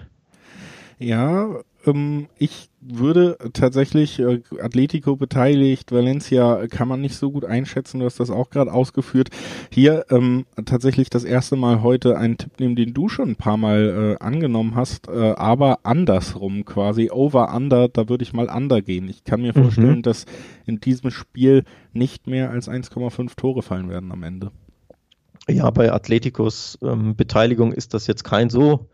Ja, ähm, ich würde tatsächlich äh, Atletico beteiligt, Valencia kann man nicht so gut einschätzen, du hast das auch gerade ausgeführt. Hier ähm, tatsächlich das erste Mal heute einen Tipp nehmen, den du schon ein paar Mal äh, angenommen hast, äh, aber andersrum quasi, over-under, da würde ich mal under gehen. Ich kann mir mhm. vorstellen, dass in diesem Spiel nicht mehr als 1,5 Tore fallen werden am Ende. Ja, bei Atleticos ähm, Beteiligung ist das jetzt kein so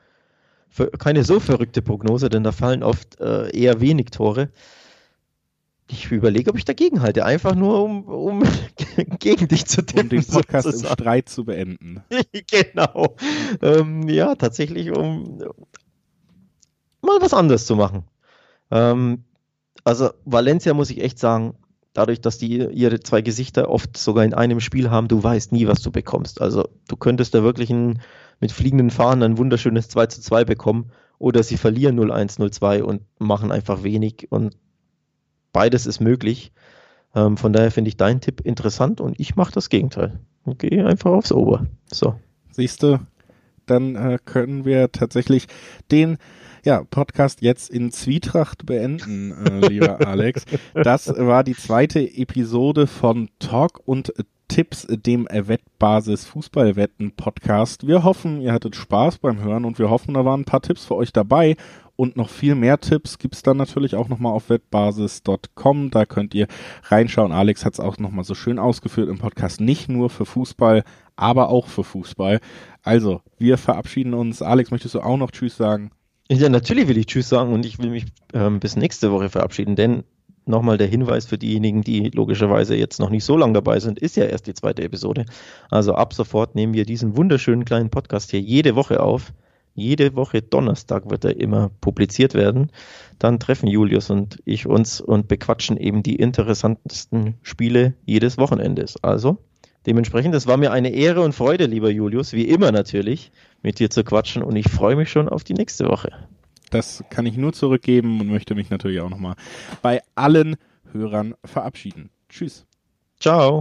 keine so verrückte Prognose, denn da fallen oft äh, eher wenig Tore. Ich überlege, ob ich dagegen halte, einfach nur um, um gegen dich zu tippen. Um den Podcast sozusagen. im Streit zu beenden. genau. Ähm, ja, tatsächlich, um mal was anderes zu machen. Ähm, also Valencia muss ich echt sagen, dadurch, dass die ihre zwei Gesichter oft sogar in einem Spiel haben, du weißt nie, was du bekommst. Also du könntest da wirklich ein mit fliegenden Fahnen ein wunderschönes 2 zu 2 bekommen oder sie verlieren 0-1, 0-2 und machen einfach wenig und beides ist möglich. Ähm, von daher finde ich deinen Tipp interessant und ich mache das Gegenteil. Und gehe einfach aufs Ober. So. Siehst du, dann äh, können wir tatsächlich den ja, Podcast jetzt in Zwietracht beenden, äh, lieber Alex. Das war die zweite Episode von Talk und Tipps, dem Wettbasis Fußballwetten Podcast. Wir hoffen, ihr hattet Spaß beim Hören und wir hoffen, da waren ein paar Tipps für euch dabei. Und noch viel mehr Tipps gibt's dann natürlich auch nochmal auf wettbasis.com. Da könnt ihr reinschauen. Alex hat es auch nochmal so schön ausgeführt im Podcast. Nicht nur für Fußball, aber auch für Fußball. Also, wir verabschieden uns. Alex, möchtest du auch noch Tschüss sagen? Ja, natürlich will ich Tschüss sagen und ich will mich ähm, bis nächste Woche verabschieden, denn nochmal der Hinweis für diejenigen, die logischerweise jetzt noch nicht so lange dabei sind, ist ja erst die zweite Episode. Also ab sofort nehmen wir diesen wunderschönen kleinen Podcast hier jede Woche auf. Jede Woche Donnerstag wird er immer publiziert werden. Dann treffen Julius und ich uns und bequatschen eben die interessantesten Spiele jedes Wochenendes. Also dementsprechend, es war mir eine Ehre und Freude, lieber Julius, wie immer natürlich, mit dir zu quatschen und ich freue mich schon auf die nächste Woche. Das kann ich nur zurückgeben und möchte mich natürlich auch nochmal bei allen Hörern verabschieden. Tschüss. Ciao.